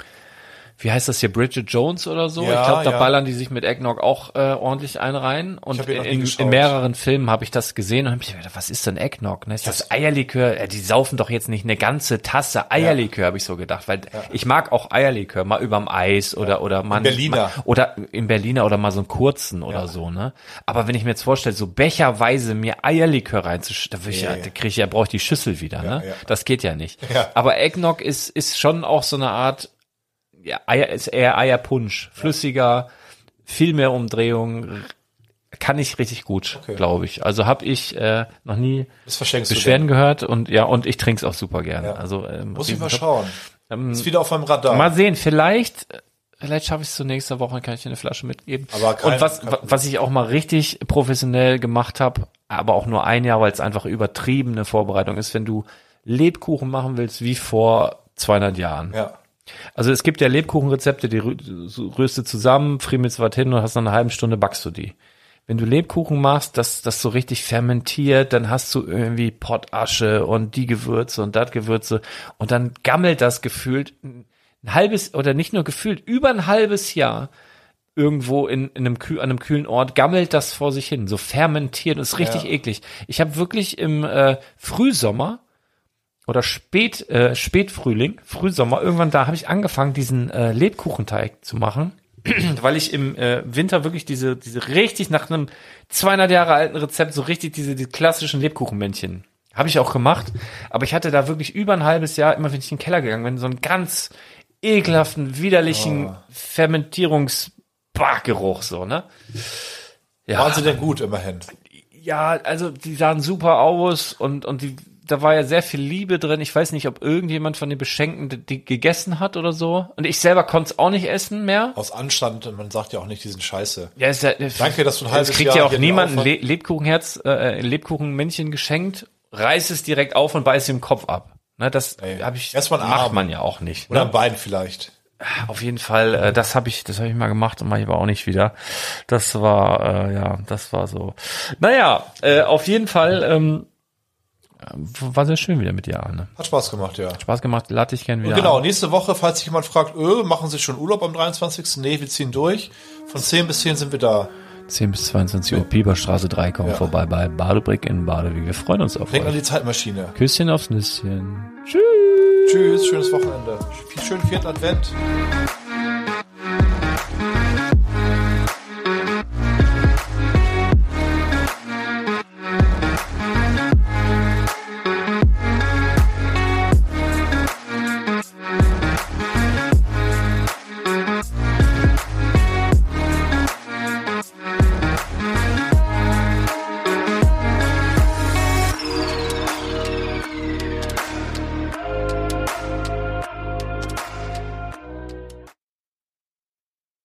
wie heißt das hier, Bridget Jones oder so? Ja, ich glaube, da ja. ballern die sich mit Eggnog auch äh, ordentlich ein rein. Und in, in mehreren Filmen habe ich das gesehen und habe mich gedacht, was ist denn Eggnog? Ne? Ist das Eierlikör? Äh, die saufen doch jetzt nicht eine ganze Tasse Eierlikör, habe ich so gedacht. Weil ich mag auch Eierlikör, mal überm Eis oder oder mal Berliner. Mal, oder im Berliner oder mal so einen kurzen oder so, ne? Aber wenn ich mir jetzt vorstelle, so becherweise mir Eierlikör reinzuschütten, da, ja, da kriege ich ja, brauche ich die Schüssel wieder, ne? ja. Das geht ja nicht. Ja. Aber Eggnog ist, ist schon auch so eine Art, ja, Eier, ist eher Eierpunsch. Flüssiger, viel mehr Umdrehung, kann ich richtig gut, Okay. glaube ich. Also habe ich äh, noch nie Beschwerden gehört und ja, und ich trinke es auch super gerne. Ja. Also ähm. Muss ich mal schauen. Ähm, ist wieder auf meinem Radar. Mal sehen, vielleicht, vielleicht schaffe ich es zur nächsten Woche, kann ich dir eine Flasche mitgeben. Aber kein- und was, was ich auch mal richtig professionell gemacht habe, aber auch nur ein Jahr, weil es einfach übertriebene Vorbereitung ist, wenn du Lebkuchen machen willst wie vor 200 Jahren. ja. Also es gibt ja Lebkuchenrezepte, die rührst du zusammen, friemelst was hin und hast nach einer halben Stunde backst du die. Wenn du Lebkuchen machst, das, das so richtig fermentiert, dann hast du irgendwie Pottasche und die Gewürze und das Gewürze und dann gammelt das gefühlt ein halbes oder nicht nur gefühlt, über ein halbes Jahr irgendwo in, in einem, an einem kühlen Ort gammelt das vor sich hin, so fermentiert, ist richtig Ja. eklig. Ich habe wirklich im äh, Frühsommer oder Spät, äh, Spätfrühling, Frühsommer, irgendwann da habe ich angefangen, diesen äh, Lebkuchenteig zu machen, weil ich im äh, Winter wirklich diese, diese richtig nach einem 200 Jahre alten Rezept so richtig diese die klassischen Lebkuchenmännchen habe ich auch gemacht, aber ich hatte da wirklich über ein halbes Jahr, immer wenn ich in den Keller gegangen bin, so einen ganz ekelhaften, widerlichen Fermentierungsbargeruch so, ne? Ja. Waren sie denn gut, immerhin? Ja, also die sahen super aus und, und die, da war ja sehr viel Liebe drin. Ich weiß nicht, ob irgendjemand von den Beschenkten die, gegessen hat oder so. Und ich selber konnte es auch nicht essen mehr. Aus Anstand, man sagt ja auch nicht diesen Scheiße. Ja, ist ja, Danke, dass du ein halbes Es kriegt Jahr ja auch niemand ein Le Lebkuchenherz, äh, ein Lebkuchenmännchen geschenkt, reißt es direkt auf und beißt ihm den Kopf ab. Ne, das Ey, habe ich, erst mal einen macht man ja auch nicht. Oder Ne? am Bein vielleicht. Auf jeden Fall, äh, das habe ich, das habe ich mal gemacht und mache ich aber auch nicht wieder. Das war, äh, ja, das war so. Naja, äh, auf jeden Fall ähm, war sehr schön wieder mit dir, Arne. Hat Spaß gemacht, ja. Spaß gemacht, lade ich gerne wieder. Und genau, ein. nächste Woche, falls sich jemand fragt, öh, machen Sie schon Urlaub am 23.? Nee, wir ziehen durch. Von 10 bis 10 sind wir da. 10 bis 22 Uhr, Pieperstraße 3, kommen Ja. vorbei bei Badebrick in Badewie. Wir freuen uns auf Denk an euch. die Zeitmaschine. Küsschen aufs Nüsschen. Tschüss. Tschüss, schönes Wochenende. Schönen vierten Advent.